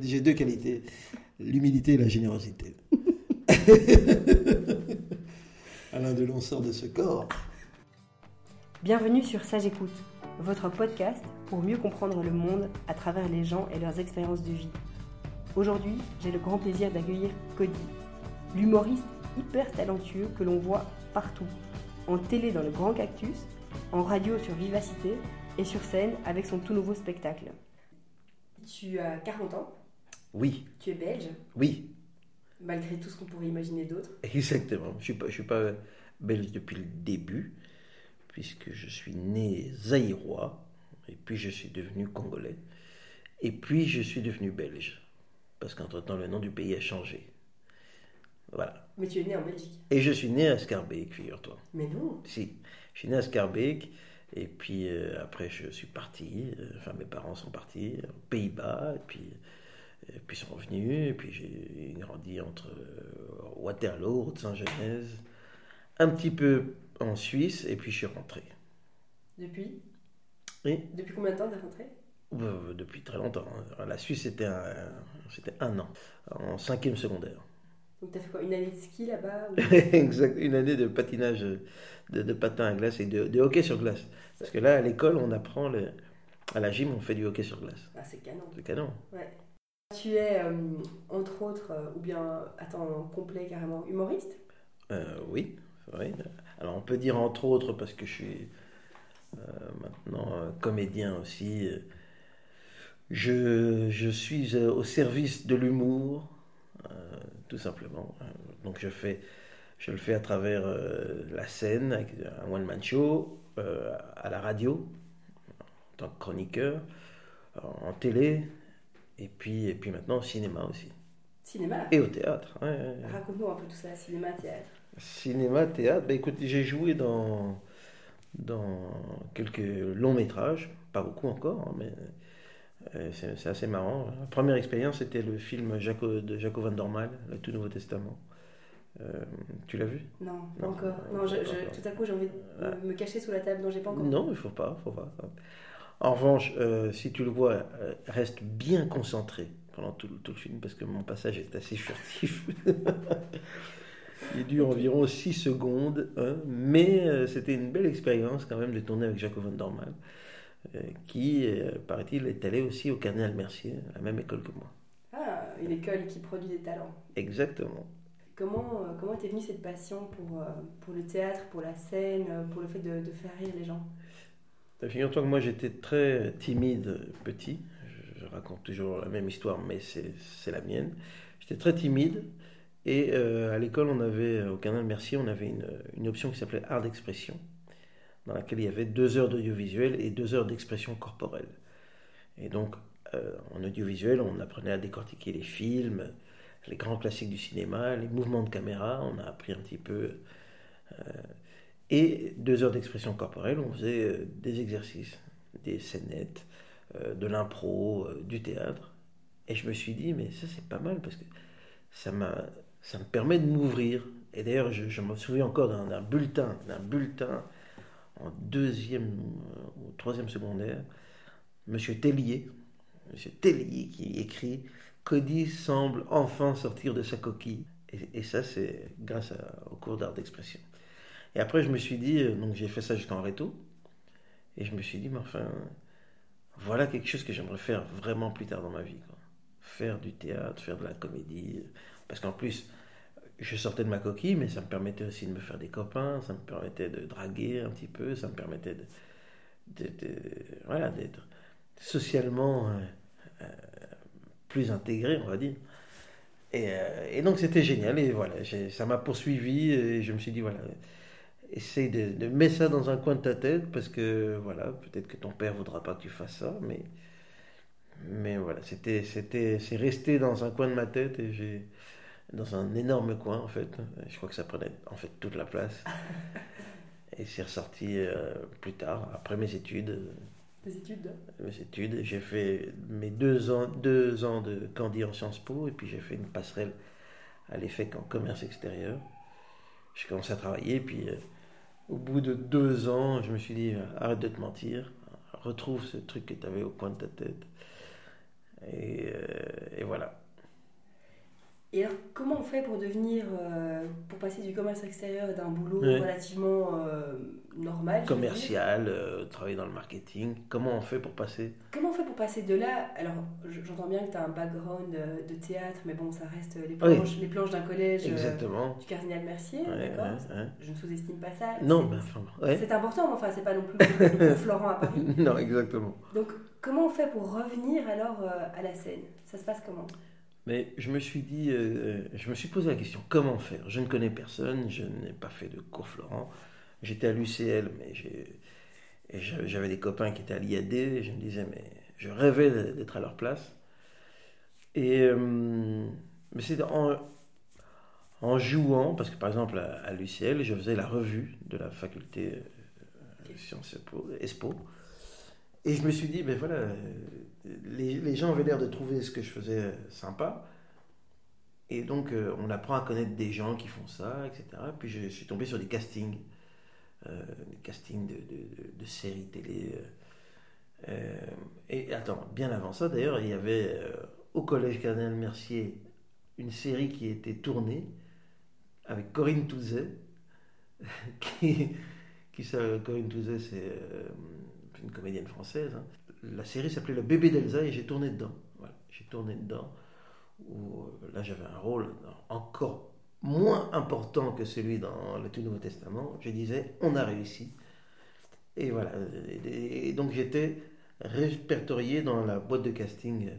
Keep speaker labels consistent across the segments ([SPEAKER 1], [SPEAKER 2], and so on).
[SPEAKER 1] J'ai deux qualités, l'humilité et la générosité. Alain Delon sort de ce corps.
[SPEAKER 2] Bienvenue sur Sage Écoute, votre podcast pour mieux comprendre le monde à travers les gens et leurs expériences de vie. Aujourd'hui, j'ai le grand plaisir d'accueillir Cody, l'humoriste hyper talentueux que l'on voit partout, en télé dans le Grand Cactus, en radio sur Vivacité et sur scène avec son tout nouveau spectacle. Tu as 40 ans,
[SPEAKER 1] Oui,
[SPEAKER 2] tu es belge,
[SPEAKER 1] oui,
[SPEAKER 2] malgré tout ce qu'on pourrait imaginer d'autre.
[SPEAKER 1] exactement. Je ne suis, pas- je suis pas belge depuis le début, puisque je suis né zaïrois, et puis je suis devenu congolais, et puis je suis devenu belge, parce qu'entre-temps le nom du pays a changé. Voilà.
[SPEAKER 2] Mais tu es né en Belgique.
[SPEAKER 1] Et je suis né à Scarbeck, figure-toi.
[SPEAKER 2] Mais non
[SPEAKER 1] Si, je suis né à Scarbeck, et puis euh, après je suis parti, euh, enfin mes parents sont partis aux Pays-Bas, et puis, et puis ils sont revenus, et puis j'ai grandi entre euh, Waterloo, Haute-Saint-Genèse, un petit peu en Suisse, et puis je suis rentré.
[SPEAKER 2] Depuis?
[SPEAKER 1] Oui,
[SPEAKER 2] Depuis combien de temps t'es rentré?
[SPEAKER 1] Euh, depuis très longtemps. hein. La Suisse c'était un, c'était un an, en cinquième secondaire.
[SPEAKER 2] Donc t'as fait quoi? Une année de ski là-bas ou-
[SPEAKER 1] exact, une année de patinage, de, de patin à glace et de, de hockey sur glace. Parce que là, à l'école, on apprend, le- à la gym, on fait du hockey sur glace.
[SPEAKER 2] Ah, c'est canon.
[SPEAKER 1] C'est canon.
[SPEAKER 2] Ouais. Tu es, euh, entre autres, euh, ou bien temps complet carrément, humoriste?
[SPEAKER 1] Euh, oui, vrai. Alors, on peut dire entre autres, parce que je suis euh, maintenant comédien aussi, je, je suis au service de l'humour, tout simplement. Donc, je, fais, je le fais à travers la scène, avec un one-man show, à la radio, en tant que chroniqueur, en télé, et puis, et puis maintenant au cinéma aussi.
[SPEAKER 2] Cinéma?
[SPEAKER 1] Et au théâtre. ouais.
[SPEAKER 2] Raconte-nous un peu tout ça, cinéma, théâtre.
[SPEAKER 1] Cinéma, théâtre, bah écoute, j'ai joué dans, dans quelques longs métrages, pas beaucoup encore, hein, mais euh, c'est assez marrant. La première expérience, c'était le film Jaco, de Jaco van Dormal, Le Tout Nouveau Testament. Euh, tu l'as vu?
[SPEAKER 2] Non, pas
[SPEAKER 1] Non,
[SPEAKER 2] encore.
[SPEAKER 1] non,
[SPEAKER 2] Non, je, je- tout à coup, j'ai envie de me cacher sous la table, non, j'ai pas encore.
[SPEAKER 1] Non, il faut pas, faut pas. En revanche, euh, si tu le vois, euh, reste bien concentré pendant tout, le- tout le film, parce que mon passage est assez furtif. Il dure environ 6 secondes, hein, mais euh, c'était une belle expérience quand même de tourner avec Jaco van Dormal, euh, qui, paraît-il, est allé aussi au Cardinal Mercier, à la même école que moi.
[SPEAKER 2] Ah, une école qui produit des talents.
[SPEAKER 1] Exactement.
[SPEAKER 2] Comment comment t'es venue cette passion pour, pour le théâtre, pour la scène, pour le fait de, de faire rire les gens?
[SPEAKER 1] Figure-toi que moi j'étais très timide petit. Je, raconte toujours la même histoire, mais c'est la mienne. J'étais très timide et euh, à l'école, on avait au Canal Mercier, on avait une, une option qui s'appelait art d'expression, dans laquelle il y avait deux heures d'audiovisuel et deux heures d'expression corporelle. Et donc euh, en audiovisuel, on apprenait à décortiquer les films, les grands classiques du cinéma, les mouvements de caméra. On a appris un petit peu. euh, et deux heures d'expression corporelle, on faisait euh, des exercices, des scénettes, euh, de l'impro, euh, du théâtre. Et je me suis dit, mais ça c'est pas mal parce que ça, ça me permet de m'ouvrir. Et d'ailleurs, je, je me souviens encore d'un, bulletin, d'un bulletin en deuxième ou troisième secondaire, Monsieur Tellier, Monsieur Tellier qui écrit Cody semble enfin sortir de sa coquille? Et, ça, c'est grâce au cours d'art d'expression. Et après, je me suis dit, euh, donc j'ai fait ça jusqu'en réto, et je me suis dit, mais enfin, voilà quelque chose que j'aimerais faire vraiment plus tard dans ma vie. quoi. Faire du théâtre, faire de la comédie. Parce qu'en plus, je sortais de ma coquille, mais ça me permettait aussi de me faire des copains, ça me permettait de draguer un petit peu, ça me permettait de, voilà, d'être socialement euh, euh, plus intégré, on va dire. Et, euh, donc c'était génial, et voilà, ça m'a poursuivi, et je me suis dit, voilà, essaye de, de mettre ça dans un coin de ta tête, parce que voilà, peut-être que ton père voudra pas que tu fasses ça, mais, mais voilà, c'était, c'était, c'est resté dans un coin de ma tête, et j'ai, dans un énorme coin en fait, je crois que ça prenait en fait toute la place. Et c'est ressorti euh, plus tard, après mes études,
[SPEAKER 2] Des études
[SPEAKER 1] mes études. J'ai fait mes deux ans, deux ans de Candy en Sciences Po et puis j'ai fait une passerelle à l'EFEC en commerce extérieur. J'ai commencé à travailler puis euh, au bout de deux ans, je me suis dit euh, arrête de te mentir, retrouve ce truc que tu avais au coin de ta tête. Et, et voilà.
[SPEAKER 2] Et alors, comment on fait pour devenir, euh, pour passer du commerce extérieur d'un boulot relativement euh, normal
[SPEAKER 1] Commercial, euh, travailler dans le marketing, comment on fait pour passer?
[SPEAKER 2] Comment on fait pour passer de là? Alors, j'entends bien que tu as un background de théâtre, mais bon, ça reste les planches, les planches d'un collège
[SPEAKER 1] Exactement.
[SPEAKER 2] du cardinal Mercier, d'accord? Je ne sous-estime pas ça.
[SPEAKER 1] Non,
[SPEAKER 2] mais C'est important, mais enfin, c'est pas non plus Florent à Paris.
[SPEAKER 1] non, exactement.
[SPEAKER 2] Donc, comment on fait pour revenir alors à la scène? Ça se passe comment?
[SPEAKER 1] Mais je me suis dit, euh, euh, je me suis posé la question, comment faire? Je ne connais personne, je n'ai pas fait de cours Florent. J'étais à l'UCL, mais j'avais des copains qui étaient à l'IAD, et je me disais, mais je rêvais d'être à leur place. Et euh, mais c'est en, jouant, parce que par exemple à, l'UCL, je faisais la revue de la faculté de Sciences Expo. Et je me suis dit, ben voilà, les, gens avaient l'air de trouver ce que je faisais sympa. Et donc, euh, on apprend à connaître des gens qui font ça, etc. Puis je suis tombé sur des castings, euh, des castings de, séries télé. Euh, et attends, bien avant ça, d'ailleurs, il y avait au Collège Cardinal Mercier une série qui était tournée avec Corinne Touzet. qui, qui Corinne Touzet, c'est une comédienne française. Hein la série s'appelait Le bébé d'Elsa et j'ai tourné dedans. J'ai tourné dedans. Où, euh, là, j'avais un rôle encore moins important que celui dans le Tout Nouveau Testament. Je disais, on a réussi. Et voilà. Et, donc, j'étais répertorié dans la boîte de casting.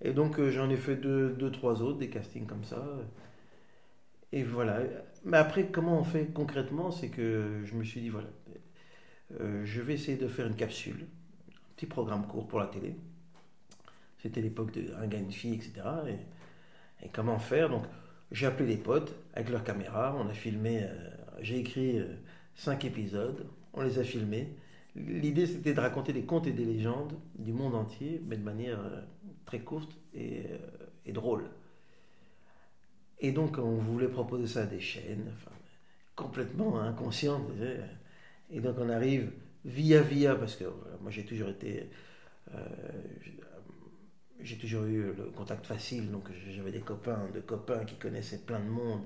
[SPEAKER 1] Et donc, euh, j'en ai fait deux, trois autres, des castings comme ça. Et voilà. Mais après, comment on fait concrètement C'est que je me suis dit, voilà, euh, je vais essayer de faire une capsule petit programme court pour la télé. C'était l'époque de un gars, une fille, etc. Et, comment faire? Donc, j'ai appelé les potes avec leur caméra. On a filmé, euh, j'ai écrit euh, cinq épisodes. On les a filmés. L'idée, c'était de raconter des contes et des légendes du monde entier, mais de manière très courte et, drôle. Et donc, on voulait proposer ça à des chaînes, complètement inconscientes. Et donc, on arrive via via, parce que moi j'ai toujours été. Euh, j'ai toujours eu le contact facile, donc j'avais des copains, de copains qui connaissaient plein de monde.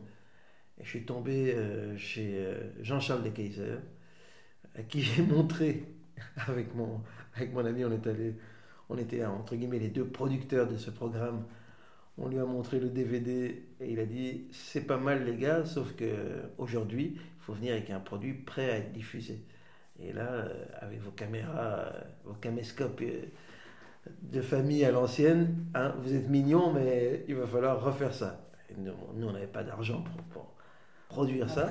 [SPEAKER 1] Et je suis tombé euh, chez euh, Jean-Charles de Kaiser, à qui j'ai montré, avec mon, avec mon ami, on est allé, on était entre guillemets les deux producteurs de ce programme. On lui a montré le DVD et il a dit c'est pas mal les gars, sauf que aujourd'hui faut venir avec un produit prêt à être diffusé. Et là, euh, avec vos caméras, euh, vos caméscopes euh, de famille à l'ancienne, hein, vous êtes mignons, mais il va falloir refaire ça. nous, on n'avait pas d'argent pour, produire ça.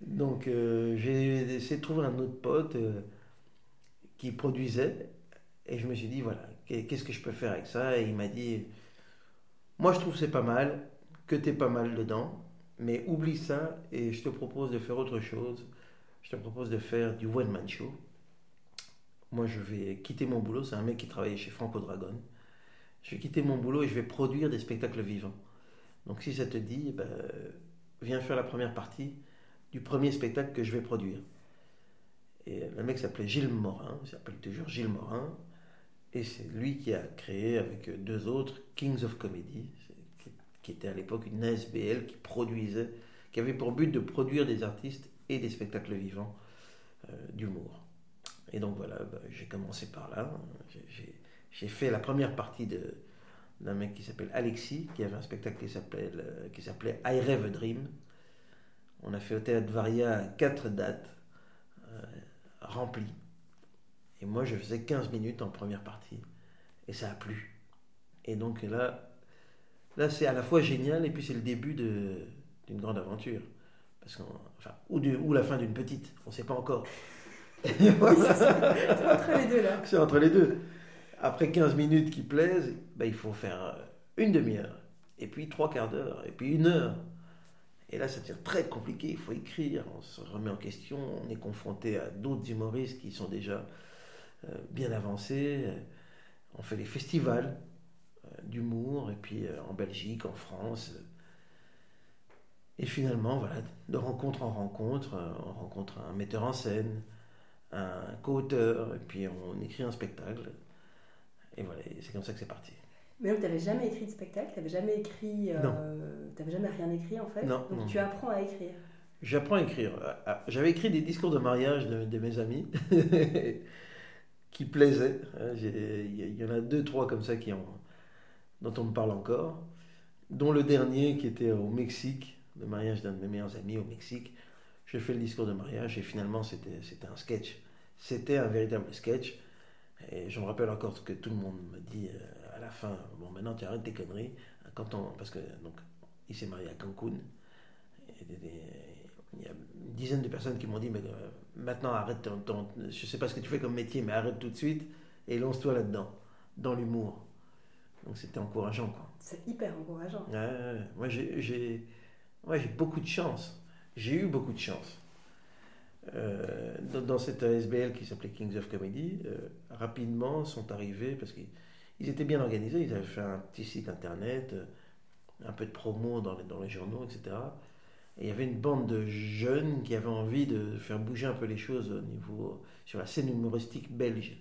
[SPEAKER 1] Donc j'ai essayé de trouver un autre pote qui produisait. Et je me suis dit, voilà, qu'est-ce que je peux faire avec ça? Et il m'a dit, moi je trouve c'est pas mal, que tu es pas mal dedans, mais oublie ça et je te propose de faire autre chose je te propose de faire du one-man show. Moi, je vais quitter mon boulot. C'est un mec qui travaillait chez Franco Dragon. Je vais quitter mon boulot et je vais produire des spectacles vivants. Donc, si ça te dit, ben, viens faire la première partie du premier spectacle que je vais produire. Et le mec s'appelait Gilles Morin, il s'appelle toujours Gilles Morin. Et c'est lui qui a créé avec deux autres Kings of Comedy, qui était à l'époque une SBL qui produisait, qui avait pour but de produire des artistes et des spectacles vivants euh, d'humour. Et donc voilà, bah, j'ai commencé par là. J'ai fait la première partie d'un mec qui s'appelle Alexis, qui avait un spectacle qui s'appelait euh, s'appelait I Rêve a Dream. On a fait au théâtre Varia quatre dates euh, remplies. Et moi, je faisais 15 minutes en première partie. Et ça a plu. Et donc là, là c'est à la fois génial et puis c'est le début d'une grande aventure. Parce enfin, ou, ou la fin d'une petite, on ne sait pas encore.
[SPEAKER 2] c'est entre les deux là.
[SPEAKER 1] C'est entre les deux. Après 15 minutes qui plaisent, ben, il faut faire une demi-heure, et puis trois quarts d'heure, et puis une heure. Et là, ça devient très compliqué. Il faut écrire, on se remet en question, on est confronté à d'autres humoristes qui sont déjà euh, bien avancés. On fait des festivals d'humour, et puis en Belgique, en France. Et finalement, voilà, de rencontre en rencontre, euh, on rencontre un metteur en scène, un co-auteur, et puis on écrit un spectacle. et voilà, c'est comme ça que c'est parti.
[SPEAKER 2] Mais donc, tu n'avais jamais écrit de spectacle, tu n'avais jamais écrit.
[SPEAKER 1] Non.
[SPEAKER 2] Tu n'avais jamais rien écrit en fait?
[SPEAKER 1] Non,
[SPEAKER 2] Donc,
[SPEAKER 1] non.
[SPEAKER 2] tu apprends à écrire.
[SPEAKER 1] J'apprends à écrire. Ah, J'avais écrit des discours de mariage de, de mes amis qui plaisaient. hein. Il y en a deux, trois comme ça qui ont, dont on me parle encore. Dont le dernier qui était au Mexique, le mariage d'un de mes meilleurs amis au Mexique. J'ai fait le discours de mariage et finalement c'était un sketch. C'était un véritable sketch. Et je me rappelle encore que tout le monde me dit euh, à la fin Bon, maintenant tu arrêtes tes conneries. Quand on, parce que donc, il s'est marié à Cancun. Il y a une dizaine de personnes qui m'ont dit mais euh, maintenant arrête ton, ton- je sais pas ce que tu fais comme métier mais arrête tout de suite et lance-toi là-dedans dans l'humour donc c'était encourageant quoi.
[SPEAKER 2] C'est hyper encourageant.
[SPEAKER 1] Ouais, moi j'ai j'ai ouais, j'ai beaucoup de chance. J'ai eu beaucoup de chance. Euh, dans, dans cette ASBL qui s'appelait Kings of Comedy euh, rapidement sont arrivés parce qu'ils ils étaient bien organisés. Ils avaient fait un petit site internet euh, un peu de promo dans les, dans les journaux etc et il y avait une bande de jeunes qui avaient envie de faire bouger un peu les choses au niveau sur la scène humoristique belge.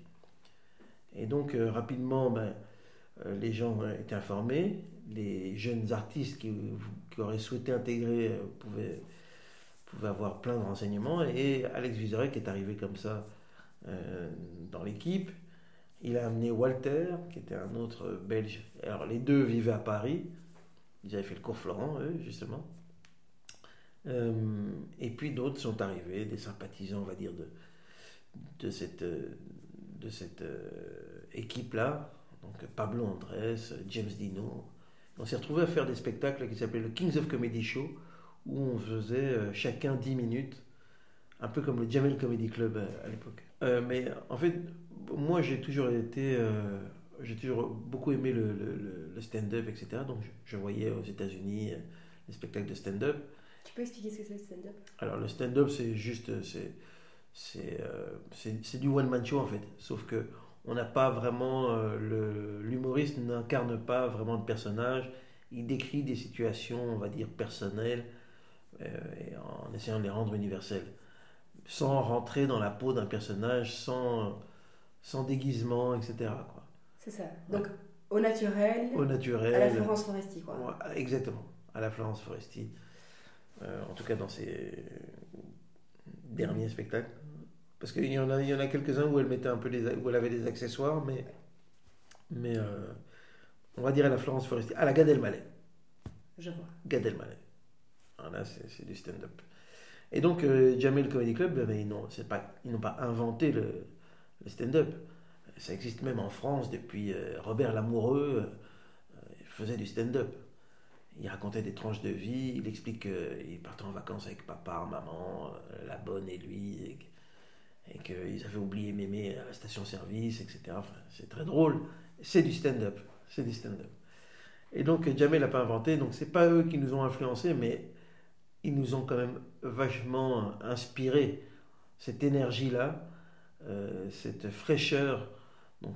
[SPEAKER 1] Et donc rapidement, ben, les gens euh, étaient informés, les jeunes artistes qui, auraient souhaité intégrer euh, pouvaient, avoir plein de renseignements. Et Alex Vizorek est arrivé comme ça euh, dans l'équipe. Il a amené Walter, qui était un autre Belge. Alors les deux vivaient à Paris. Ils avaient fait le cours Florent, eux, justement. Euh, et puis d'autres sont arrivés, des sympathisants, on va dire, de, cette, euh, euh, équipe-là. Donc Pablo Andrés, James Dino. On s'est retrouvés à faire des spectacles qui s'appelaient le Kings of Comedy Show, où on faisait euh, chacun 10 minutes, un peu comme le Jamel Comedy Club euh, à l'époque. Euh, mais en fait, moi j'ai toujours été. euh, j'ai toujours beaucoup aimé le, le- le- le stand-up, etc. Donc je, je voyais aux États-Unis les spectacles de stand-up.
[SPEAKER 2] Tu peux expliquer ce que c'est le stand-up?
[SPEAKER 1] Alors le stand-up, c'est juste, c'est, c'est, euh, c'est, c'est du one-man show en fait. Sauf que on n'a pas vraiment, euh, l'humoriste n'incarne pas vraiment le personnage. Il décrit des situations, on va dire personnelles, euh, et en essayant de les rendre universelles, sans rentrer dans la peau d'un personnage, sans, sans déguisement, etc.
[SPEAKER 2] C'est ça. Donc, au naturel,
[SPEAKER 1] Au naturel.
[SPEAKER 2] à la Florence Foresti, quoi.
[SPEAKER 1] Ouais, exactement, à la Florence Foresti. Euh, en tout cas, dans ses derniers spectacles. Parce qu'il y en a, il y en a quelques-uns où elle mettait un peu les, où elle avait des accessoires, mais, mais euh, on va dire à la Florence Foresti, à la Gad Elmaleh.
[SPEAKER 2] Je vois.
[SPEAKER 1] Gad Elmaleh. Alors là, c'est c'est du stand-up. Et donc, euh, Jamel Comedy Club, ben, ils n'ont c'est pas, ils n'ont pas inventé le, le stand-up. Ça existe même en France depuis euh, Robert Lamoureux. il faisait du stand-up. Il racontait des tranches de vie. Il explique qu'il partait en vacances avec papa, maman, la bonne et lui. Et, et qu'ils avaient oublié mémé à la station-service, etc. C'est très drôle. C'est du stand-up. C'est du stand-up. Et donc, Jamel n'a pas inventé. Donc, c'est pas eux qui nous ont influencés, mais ils nous ont quand même vachement inspiré cette énergie-là, euh, cette fraîcheur, donc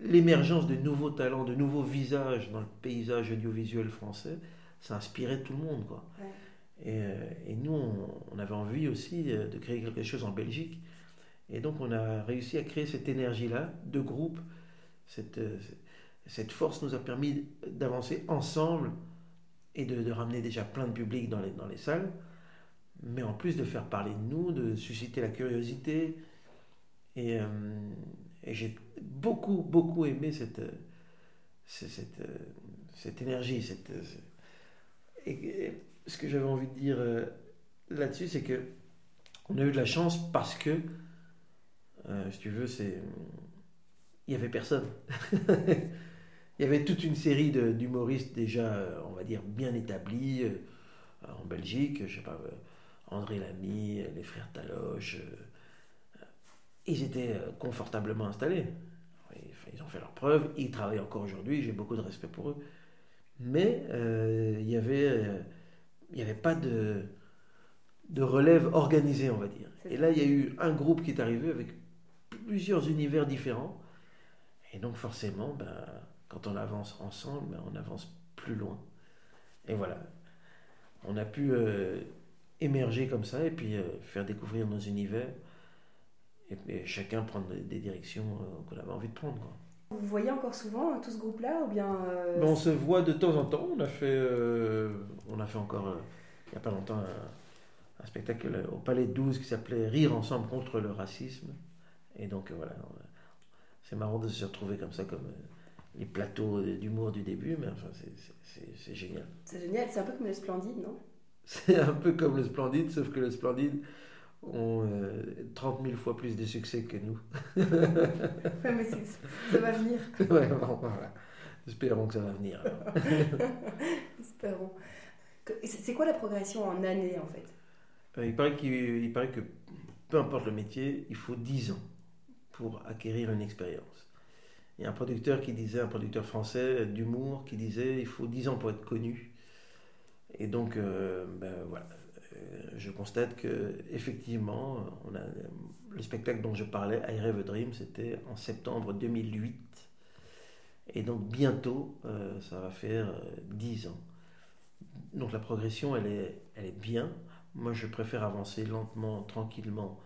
[SPEAKER 1] l'émergence de nouveaux talents, de nouveaux visages dans le paysage audiovisuel français, ça inspirait tout le monde, quoi. Et, euh, et nous, on, avait envie aussi euh, de créer quelque chose en Belgique, et donc on a réussi à créer cette énergie-là de groupe. Cette, euh, cette force nous a permis d'avancer ensemble et de, ramener déjà plein de public dans les, dans les salles, mais en plus de faire parler de nous, de susciter la curiosité. Et, j'ai beaucoup, beaucoup aimé cette, cette, cette, énergie. Cette, et, et ce que j'avais envie de dire euh, là-dessus, c'est que on a eu de la chance parce que, euh, si tu veux, c'est il y avait personne. Il y avait toute une série d'humoristes déjà, euh, on va dire, bien établis en Belgique. Je sais pas, André Lamy, les frères Taloche. ils étaient confortablement installés. Ils ont fait leurs preuves. Ils travaillent encore aujourd'hui. J'ai beaucoup de respect pour eux. Mais il y avait, il n'y avait pas de, de relève organisée, on va dire. Et là, il y a eu un groupe qui est arrivé avec plusieurs univers différents. Et donc forcément, ben, quand on avance ensemble, ben, on avance plus loin. Et voilà. On a pu euh, émerger comme ça et puis euh, faire découvrir nos univers. Et, et chacun prendre des, des directions euh, qu'on avait envie de prendre. quoi.
[SPEAKER 2] Vous voyez encore souvent hein, tout ce groupe-là ou bien
[SPEAKER 1] ben, On se voit de temps en temps. On a fait, on a fait encore il n'y a pas longtemps un, un, spectacle au Palais 12 qui s'appelait Rire ensemble contre le racisme. Et donc voilà, c'est marrant de se retrouver comme ça, comme les plateaux d'humour du début, mais enfin, c'est génial.
[SPEAKER 2] C'est génial, c'est un peu comme le Splendide, non?
[SPEAKER 1] C'est un peu comme le Splendide, sauf que le Splendide ont 30 euh, 000 fois plus de succès que nous.
[SPEAKER 2] ouais, mais ça va venir.
[SPEAKER 1] ouais, voilà. Espérons que ça va venir.
[SPEAKER 2] Espérons. C'est quoi la progression en années, en fait?
[SPEAKER 1] Euh, il, paraît il paraît que peu importe le métier, il faut 10 ans pour acquérir une expérience. Il y a un producteur qui disait, un producteur français d'humour, qui disait il faut 10 ans pour être connu. Et donc, euh, ben, voilà, je constate que effectivement, le spectacle dont je parlais, I Rave a Dream, c'était en septembre 2008. Et donc bientôt, euh, ça va faire 10 ans. Donc la progression, elle est, elle est bien. Moi, je préfère avancer lentement, tranquillement,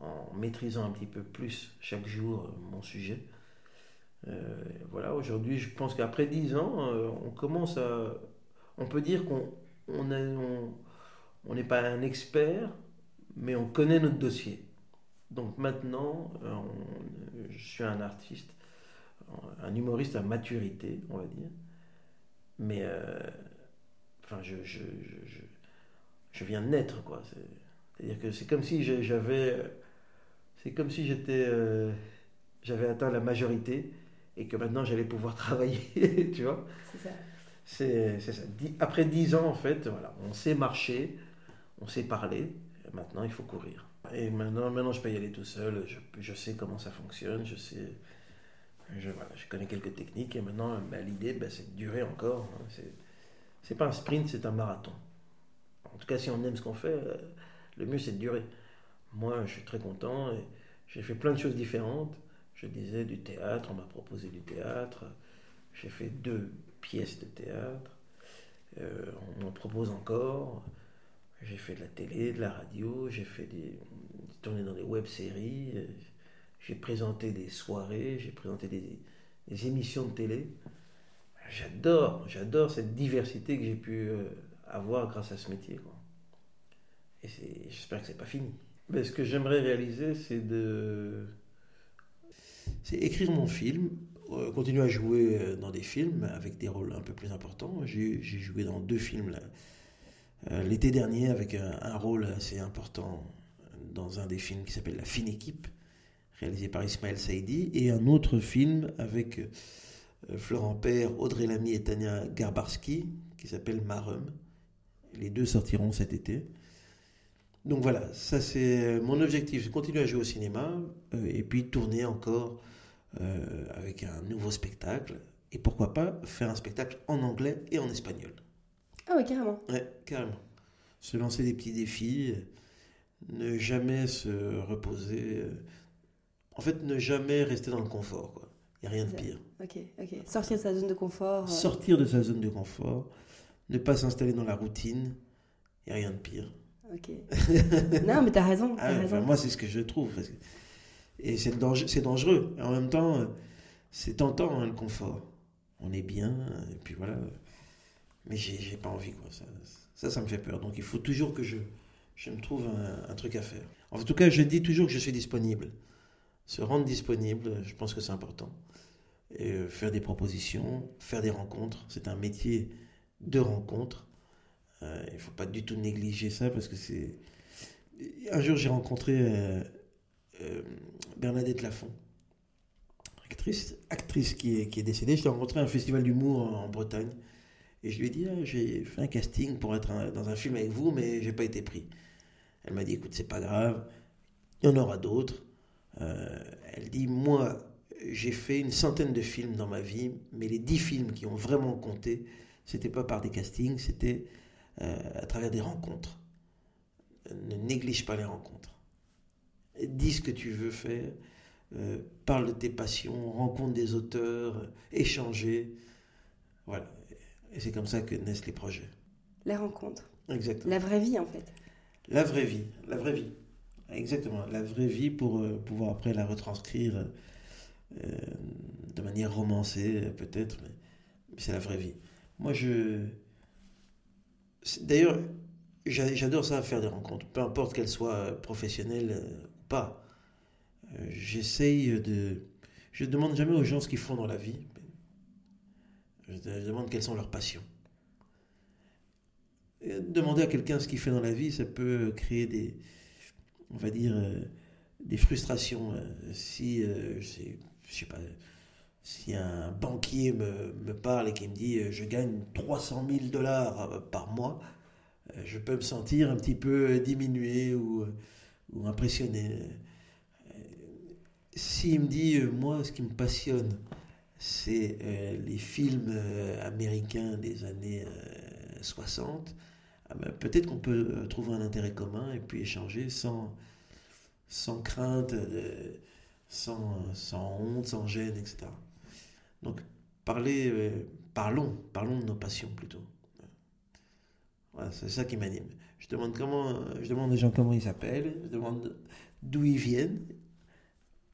[SPEAKER 1] en maîtrisant un petit peu plus chaque jour mon sujet. Euh, voilà, aujourd'hui, je pense qu'après 10 ans, euh, on commence à. On peut dire qu'on on n'est pas un expert, mais on connaît notre dossier. Donc maintenant, euh, je suis un artiste, un humoriste à maturité, on va dire. Mais enfin, je, je, je, je, viens de naître, quoi. C'est-à-dire que c'est comme si j'avais. C'est comme si j'étais. j'avais atteint la majorité et que maintenant j'allais pouvoir travailler, tu vois. C'est ça. C'est, ça. Après dix ans, en fait, voilà, on sait marcher, on sait parler, maintenant il faut courir. Et maintenant, maintenant je peux y aller tout seul, je, je sais comment ça fonctionne, je sais. Je, voilà, je connais quelques techniques et maintenant bah, l'idée bah, c'est de durer encore. Hein. C'est, c'est pas un sprint, c'est un marathon. En tout cas, si on aime ce qu'on fait, euh, le mieux c'est de durer. Moi, je suis très content et j'ai fait plein de choses différentes. Je disais du théâtre, on m'a proposé du théâtre. J'ai fait deux pièces de théâtre. Euh, on m'en propose encore. J'ai fait de la télé, de la radio, j'ai fait des, dans des web-séries, j'ai présenté des soirées, j'ai présenté des, émissions de télé. J'adore, j'adore cette diversité que j'ai pu euh, avoir grâce à ce métier. Et j'espère que c'est pas fini. Mais ce que j'aimerais réaliser, c'est de c'est écrire mon film, euh, continuer à jouer euh, dans des films avec des rôles un peu plus importants. J'ai joué dans deux films euh, l'été dernier avec un, rôle assez important dans un des films qui s'appelle La fine équipe, réalisé par Ismaël Saïdi, et un autre film avec Florent Père, Audrey Lamy et Tania Garbarski qui s'appelle Marum. Les deux sortiront cet été. Donc voilà, ça c'est mon objectif, continuer à jouer au cinéma et puis tourner encore euh, avec un nouveau spectacle. Et pourquoi pas faire un spectacle en anglais et en espagnol.
[SPEAKER 2] Ah oui, carrément.
[SPEAKER 1] Ouais, carrément. Se lancer des petits défis, ne jamais se reposer. En fait, ne jamais rester dans le confort. Quoi. Il n'y a rien de pire.
[SPEAKER 2] Ok, ok. Sortir de sa zone de confort. Euh.
[SPEAKER 1] Sortir de sa zone de confort. Ne pas s'installer dans la routine. Il n'y a rien de pire.
[SPEAKER 2] Ok. non, mais tu as raison. As ah, raison.
[SPEAKER 1] moi, c'est ce que je trouve. Parce que et c'est dangereux. Et en même temps, euh, c'est tentant hein, le confort. On est bien, et puis voilà. Mais j'ai pas envie, quoi. Ça, ça, me fait peur. Donc il faut toujours que je, je me trouve un, truc à faire. En tout cas, je dis toujours que je suis disponible. Se rendre disponible, je pense que c'est important. Et euh, faire des propositions, faire des rencontres. C'est un métier de rencontre. Euh, il ne faut pas du tout négliger ça parce que c'est. Un jour, j'ai rencontré euh, Bernadette Lafont, actrice, actrice qui, est, qui est décédée. Je l'ai rencontrée à un festival d'humour en, Bretagne. Et je lui ai dit, ah, j'ai fait un casting pour être dans un film avec vous, mais j'ai pas été pris. Elle m'a dit, écoute, c'est pas grave, il y en aura d'autres. Euh, elle dit, moi, j'ai fait une centaine de films dans ma vie, mais les dix films qui ont vraiment compté, c'était pas par des castings, c'était euh, à travers des rencontres. Ne néglige pas les rencontres dis ce que tu veux faire, euh, parle de tes passions, rencontre des auteurs, échanger. Voilà. Et c'est comme ça que naissent les projets.
[SPEAKER 2] La rencontre.
[SPEAKER 1] Exactement.
[SPEAKER 2] La vraie vie, en fait.
[SPEAKER 1] La vraie vie. La vraie vie. Exactement. La vraie vie pour euh, pouvoir après la retranscrire de manière romancée peut-être, mais, c'est la vraie vie. Moi, je... D'ailleurs, j'adore ça, faire des rencontres, peu importe qu'elles soient professionnelles ou pas. J'essaye de... Je ne demande jamais aux gens ce qu'ils font dans la vie. Je demande quelles sont leurs passions. Demander à quelqu'un ce qu'il fait dans la vie, ça peut créer des, on va dire, euh, des frustrations. Euh, si, euh, je sais pas, si un banquier me, parle et qui me dit je gagne 300 000 dollars par mois, je peux me sentir un petit peu diminué ou, ou impressionné. S'il me dit, moi, ce qui me passionne, c'est les films américains des années 60, ah ben, peut-être qu'on peut euh, trouver un intérêt commun et puis échanger sans, sans crainte, sans, sans, honte, sans gêne, etc. Donc, euh, parlons, parlons de nos passions plutôt. C'est ça qui m'anime. Je demande, comment, je demande aux gens comment ils s'appellent, je demande d'où ils viennent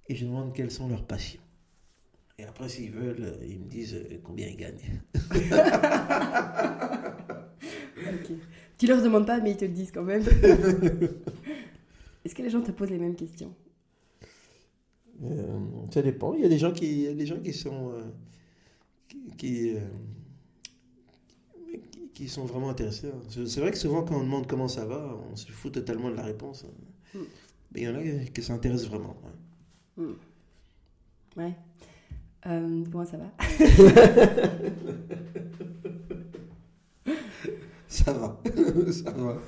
[SPEAKER 1] et je demande quelles sont leurs passions. Et après, s'ils veulent, ils me disent combien ils gagnent.
[SPEAKER 2] ok. Tu leur demandes pas, mais ils te le disent quand même. Est-ce que les gens te posent les mêmes questions?
[SPEAKER 1] Euh, Ça dépend. Il y a des gens qui, des gens qui sont, euh, qui, euh, qui, sont vraiment intéressés. Hein. C'est vrai que souvent, quand on demande comment ça va, on se fout totalement de la réponse. Hein. Hmm. Mais il y en a qui s'intéressent vraiment.
[SPEAKER 2] Ouais. ouais. Hmm. comment ça va
[SPEAKER 1] ça va. ça va.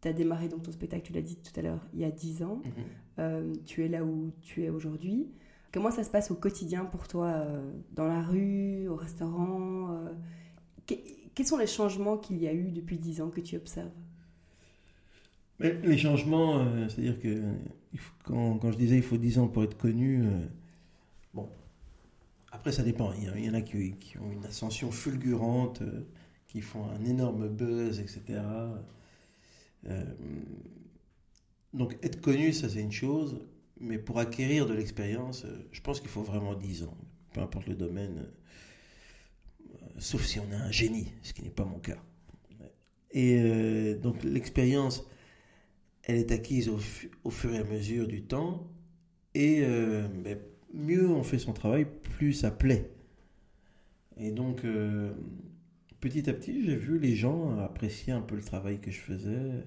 [SPEAKER 2] Tu as démarré donc ton spectacle, tu l'as dit tout à l'heure, il y a 10 ans. Mhm. Euh, tu es là où tu es aujourd'hui. Comment ça se passe au quotidien pour toi, euh, dans la rue, au restaurant euh, Quels sont les changements qu'il y a eu depuis 10 ans que tu observes?
[SPEAKER 1] Mais Les changements, c'est-à-dire que quand, quand, je disais il faut 10 ans pour être connu, ça dépend. Il y, en a qui, ont une ascension fulgurante qui font un énorme buzz, etc. Euh, donc être connu, ça c'est une chose, mais pour acquérir de l'expérience, euh, je pense qu'il faut vraiment 10 ans, peu importe le domaine, euh, sauf si on est un génie, ce qui n'est pas mon cas. Et donc l'expérience, elle est acquise au, au, fur et à mesure du temps, et ben, mieux on fait son travail, plus ça plaît. Et donc petit à petit, j'ai vu les gens apprécier un peu le travail que je faisais,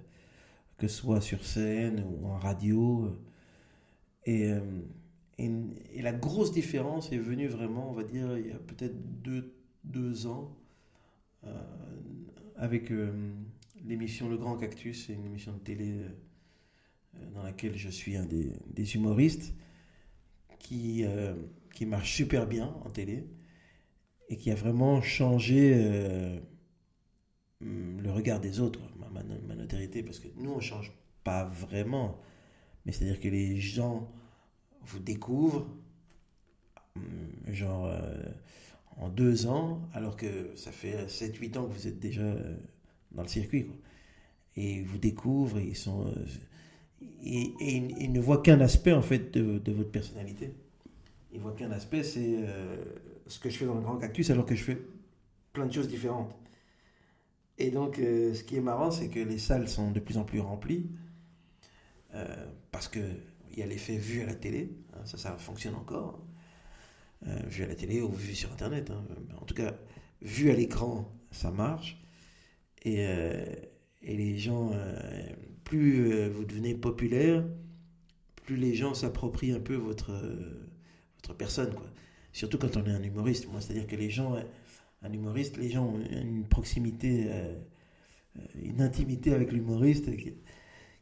[SPEAKER 1] que ce soit sur scène ou en radio. Et, euh, la grosse différence est venue vraiment, on va dire, il y a peut-être deux, deux, ans, euh, avec euh, l'émission Le Grand Cactus, c'est une émission de télé dans laquelle je suis un des humoristes, qui, qui marche super bien en télé et qui a vraiment changé euh, le regard des autres, ma, ma, parce que nous, on ne change pas vraiment. Mais c'est-à-dire que les gens vous découvrent, hum, genre, euh, en deux ans, alors que ça fait 7-8 ans que vous êtes déjà euh, dans le circuit. Et ils vous découvrent, et ils sont... et, ils ne voient qu'un aspect, en fait, de, votre personnalité. Ils voient qu'un aspect, c'est ce que je fais dans le Grand Cactus alors que je fais plein de choses différentes. Et donc, euh, ce qui est marrant, c'est que les salles sont de plus en plus remplies euh, parce qu'il y a l'effet vu à la télé, hein, ça, ça fonctionne encore, euh, vu à la télé ou vu sur Internet. Hein. En tout cas, vu à l'écran, ça marche. Et les gens, plus vous devenez populaire, plus les gens s'approprient un peu votre, votre personne. Quoi. Surtout quand on est un humoriste. C'est-à-dire que les gens, un humoriste, les gens ont une proximité, euh, une intimité avec l'humoriste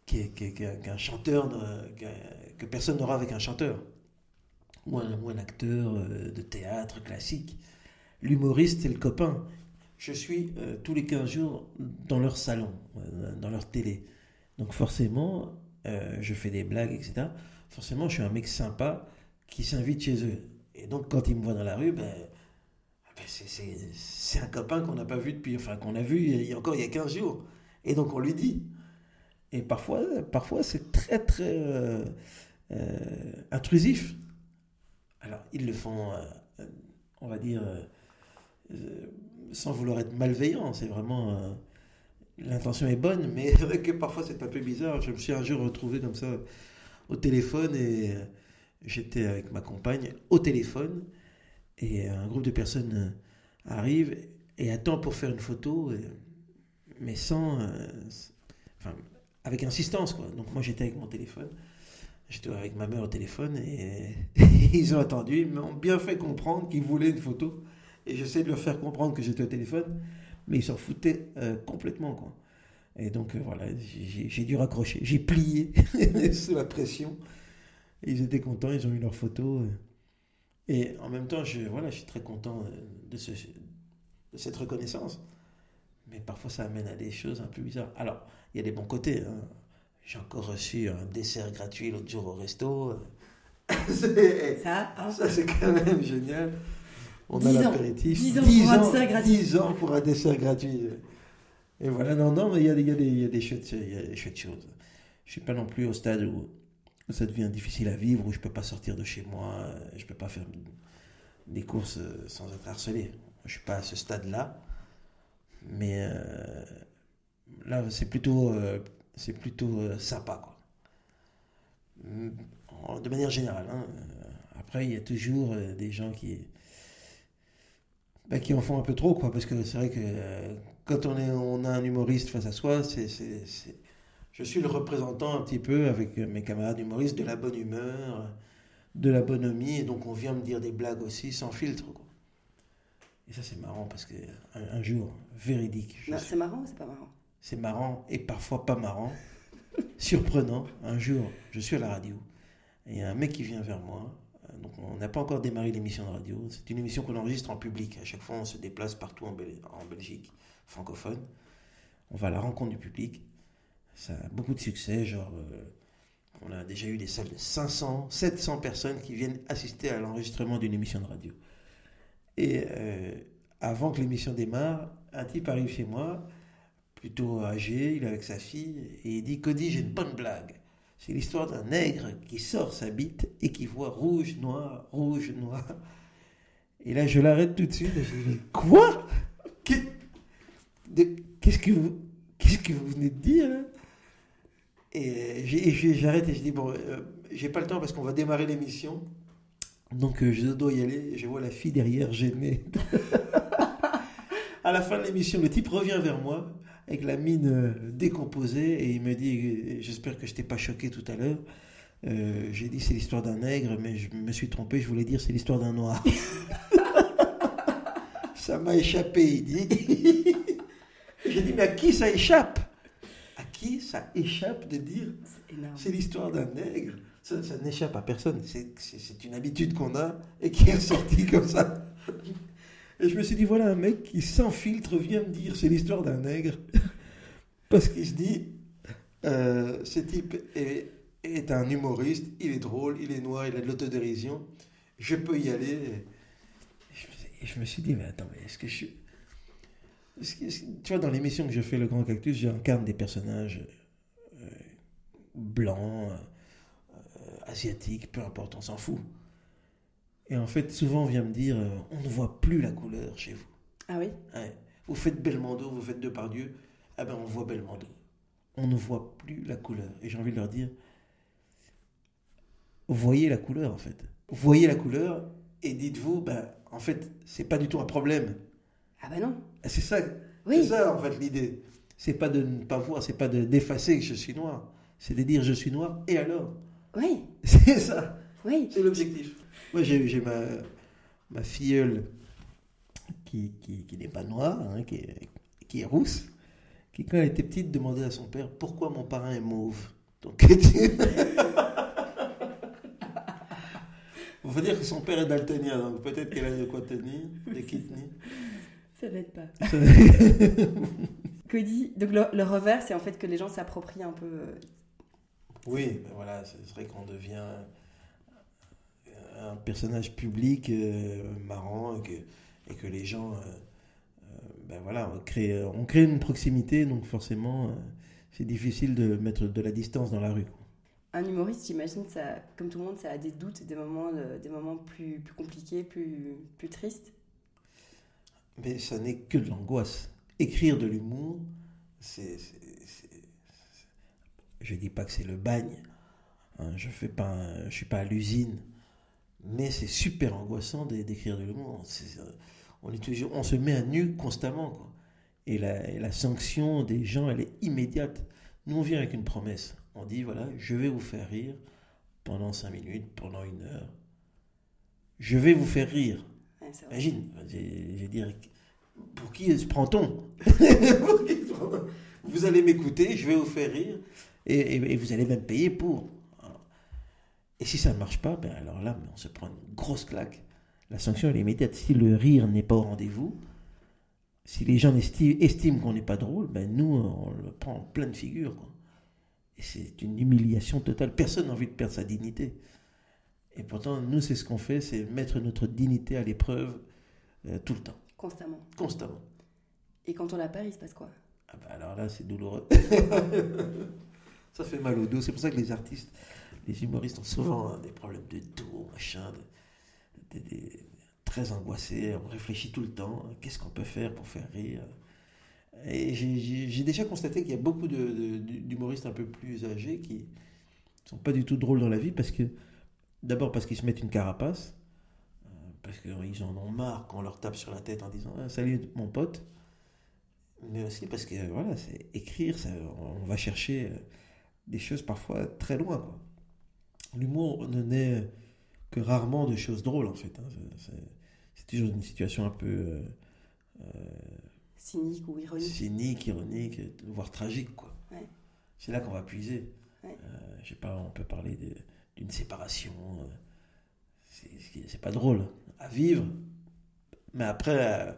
[SPEAKER 1] qu'un chanteur, que personne n'aura avec un chanteur. Ou un, acteur euh, de théâtre classique. L'humoriste, c'est le copain. Je suis euh, tous les 15 jours dans leur salon, dans leur télé. Donc forcément, je fais des blagues, etc. Forcément, je suis un mec sympa qui s'invite chez eux. Et donc, quand il me voit dans la rue, ben, ben c'est un copain qu'on n'a pas vu depuis, enfin, qu'on a vu il y a encore il y a 15 jours. Et donc, on lui dit. Et parfois, parfois c'est très, très euh, euh, intrusif. Alors, ils le font euh, on va dire, sans vouloir être malveillant, c'est vraiment l'intention est bonne, mais que parfois c'est un peu bizarre. Je me suis un jour retrouvé comme ça au téléphone et j'étais avec ma compagne au téléphone et un groupe de personnes arrive et attend pour faire une photo, mais sans. avec insistance, quoi. Donc moi j'étais avec mon téléphone. J'étais avec ma mère au téléphone et, ils ont attendu, ils m'ont bien fait comprendre qu'ils voulaient une photo. Et j'essaie de leur faire comprendre que j'étais au téléphone, mais ils s'en foutaient euh, complètement. Quoi. Et donc euh, voilà, j'ai dû raccrocher. J'ai plié sous la pression. ils étaient contents, ils ont eu leur photo. Et en même temps, je, voilà, je suis très content de, ce, de cette reconnaissance. Mais parfois, ça amène à des choses un peu bizarres. Alors, il y a des bons côtés. Hein. J'ai encore reçu un dessert gratuit l'autre jour au resto.
[SPEAKER 2] ça,
[SPEAKER 1] ça c'est quand même génial.
[SPEAKER 2] On a l'apéritif. 10 ans, pour un dessert gratuit. 10
[SPEAKER 1] ans pour un dessert gratuit. Et voilà, non, non, mais il y a, y a, y a des, chouettes, y a des chouettes choses. Je ne suis pas non plus au stade où ça devient difficile à vivre, où je ne peux pas sortir de chez moi, je ne peux pas faire des courses sans être harcelé. Je ne suis pas à ce stade-là. Mais euh, là, c'est plutôt, euh, c'est plutôt euh, sympa. Quoi. De manière générale. Hein. Après, il y a toujours des gens qui, bah, qui en font un peu trop. Quoi, parce que c'est vrai que quand on, est, on a un humoriste face à soi, c'est, je suis le représentant un petit peu avec mes camarades humoristes de la bonne humeur, de la bonhomie. Et donc, on vient me dire des blagues aussi sans filtre. Quoi. Et ça, c'est marrant parce qu'un un jour, véridique.
[SPEAKER 2] C'est marrant ou c'est pas marrant?
[SPEAKER 1] C'est marrant et parfois pas marrant. surprenant. Un jour, je suis à la radio et il y a un mec qui vient vers moi. Donc, on n'a pas encore démarré l'émission de radio. C'est une émission qu'on enregistre en public. À chaque fois, on se déplace partout en, en Belgique, francophone. On va à la rencontre du public. Ça a beaucoup de succès. Genre, euh, on a déjà eu des salles de 500, 700 personnes qui viennent assister à l'enregistrement d'une émission de radio. Et euh, avant que l'émission démarre, un type arrive chez moi, plutôt âgé, il est avec sa fille, et il dit Cody, j'ai une bonne blague. C'est l'histoire d'un nègre qui sort sa bite et qui voit rouge, noir, rouge, noir. Et là, je l'arrête tout de suite je dis Quoi? Qu'est-ce que vous. Qu'est-ce que vous venez de dire Et j'arrête et je dis Bon, euh, j'ai pas le temps parce qu'on va démarrer l'émission. Donc euh, je dois y aller, je vois la fille derrière gênée. à la fin de l'émission, le type revient vers moi avec la mine euh, décomposée et il me dit J'espère que je t'ai pas choqué tout à l'heure. Euh, j'ai dit c'est l'histoire d'un nègre, mais je me suis trompé, je voulais dire c'est l'histoire d'un noir. ça m'a échappé, il dit. j'ai dit mais à qui ça échappe? À qui ça échappe de dire c'est l'histoire d'un nègre? Ça, n'échappe à personne. C'est une habitude qu'on a et qui est ressortie comme ça. Et je me suis dit, voilà un mec qui sans filtre vient me dire c'est l'histoire d'un nègre. Parce qu'il se dit, euh, ce type est, est, un humoriste, il est drôle, il est noir, il a de l'autodérision. Je peux y aller. Et je me suis dit, mais attends, mais est-ce que je suis. tu vois, dans l'émission que je fais, Le Grand Cactus, j'incarne des personnages euh, blancs asiatique, peu importe, on s'en fout. Et en fait, souvent, on vient me dire, euh, on ne voit plus la couleur chez vous.
[SPEAKER 2] Ah oui?
[SPEAKER 1] Vous faites Belmondo, vous faites Depardieu, ah ben on voit Belmondo. On ne voit plus la couleur. Et j'ai envie de leur dire, voyez la couleur en fait. Voyez la couleur et dites-vous, ben, en fait, c'est pas du tout un problème.
[SPEAKER 2] Ah ben non.
[SPEAKER 1] C'est ça, oui. ça en fait l'idée. C'est pas de ne pas voir, c'est pas d'effacer que je suis noir. C'est de dire je suis noir et alors?
[SPEAKER 2] Oui.
[SPEAKER 1] C'est ça.
[SPEAKER 2] Oui.
[SPEAKER 1] C'est l'objectif. Moi, j'ai ma, ma filleule qui, qui, qui n'est pas noire, hein, qui, est, qui est rousse, qui, quand elle était petite, demandait à son père pourquoi mon parrain est mauve? Donc, il faut dire que son père est daltonien, donc peut-être qu'elle a de quoi tenir, des kidneys.
[SPEAKER 2] Ça n'aide pas. Cody, donc le, le revers, c'est en fait que les gens s'approprient un peu euh,
[SPEAKER 1] oui, ben voilà, c'est vrai qu'on devient personnage public euh, marrant et que, les gens, euh, euh, ben voilà, on crée, on crée une proximité, donc forcément, c'est difficile de mettre de la distance dans la rue.
[SPEAKER 2] Un humoriste, j'imagine, ça, comme tout le monde, ça a des doutes, des moments, des moments plus, plus compliqués, plus, plus tristes.
[SPEAKER 1] Mais ça n'est que de l'angoisse. Écrire de l'humour, c'est, je dis pas que c'est le bagne. Hein, je fais pas, je suis pas à l'usine, mais c'est super angoissant d'écrire de l'humour. on est toujours, on se met à nu constamment, quoi. Et la, et la sanction des gens, elle est immédiate. Nous, on vient avec une promesse. On dit, voilà, je vais vous faire rire pendant cinq minutes, pendant une heure. Je vais vous faire rire. Imagine, j'ai dit, pour qui se prend-on? Vous allez m'écouter, je vais vous faire rire, et, vous allez même payer pour. Et si ça ne marche pas, ben alors là, on se prend une grosse claque. La sanction, elle est immédiate. Si le rire n'est pas au rendez-vous, si les gens estiment qu'on n'est pas drôle, ben nous, on le prend en pleine figure. Et c'est une humiliation totale. Personne n'a envie de perdre sa dignité. Et pourtant, nous, c'est ce qu'on fait, c'est mettre notre dignité à l'épreuve euh, tout le temps.
[SPEAKER 2] Constamment.
[SPEAKER 1] Constamment.
[SPEAKER 2] Et quand on la perd, il se passe quoi?
[SPEAKER 1] Ah ben Alors là, c'est douloureux. ça fait mal au dos. C'est pour ça que les artistes, les humoristes ont souvent hein, des problèmes de dos, machin, très angoissés. On réfléchit tout le temps. Qu'est-ce qu'on peut faire pour faire rire? Et j'ai déjà constaté qu'il y a beaucoup d'humoristes un peu plus âgés qui sont pas du tout drôles dans la vie parce que d'abord parce qu'ils se mettent une carapace, euh, parce qu'ils en ont marre quand on leur tape sur la tête en disant ah, salut mon pote, mais aussi parce que voilà, c'est écrire, on va chercher euh, des choses parfois très loin. L'humour ne naît que rarement de choses drôles en fait. Hein. C'est toujours une situation un peu euh,
[SPEAKER 2] cynique ou ironique.
[SPEAKER 1] Cynique, ironique, voire tragique quoi. C'est là qu'on va puiser. je sais pas, on peut parler d'une séparation. Euh, c'est pas drôle à vivre. Mais après,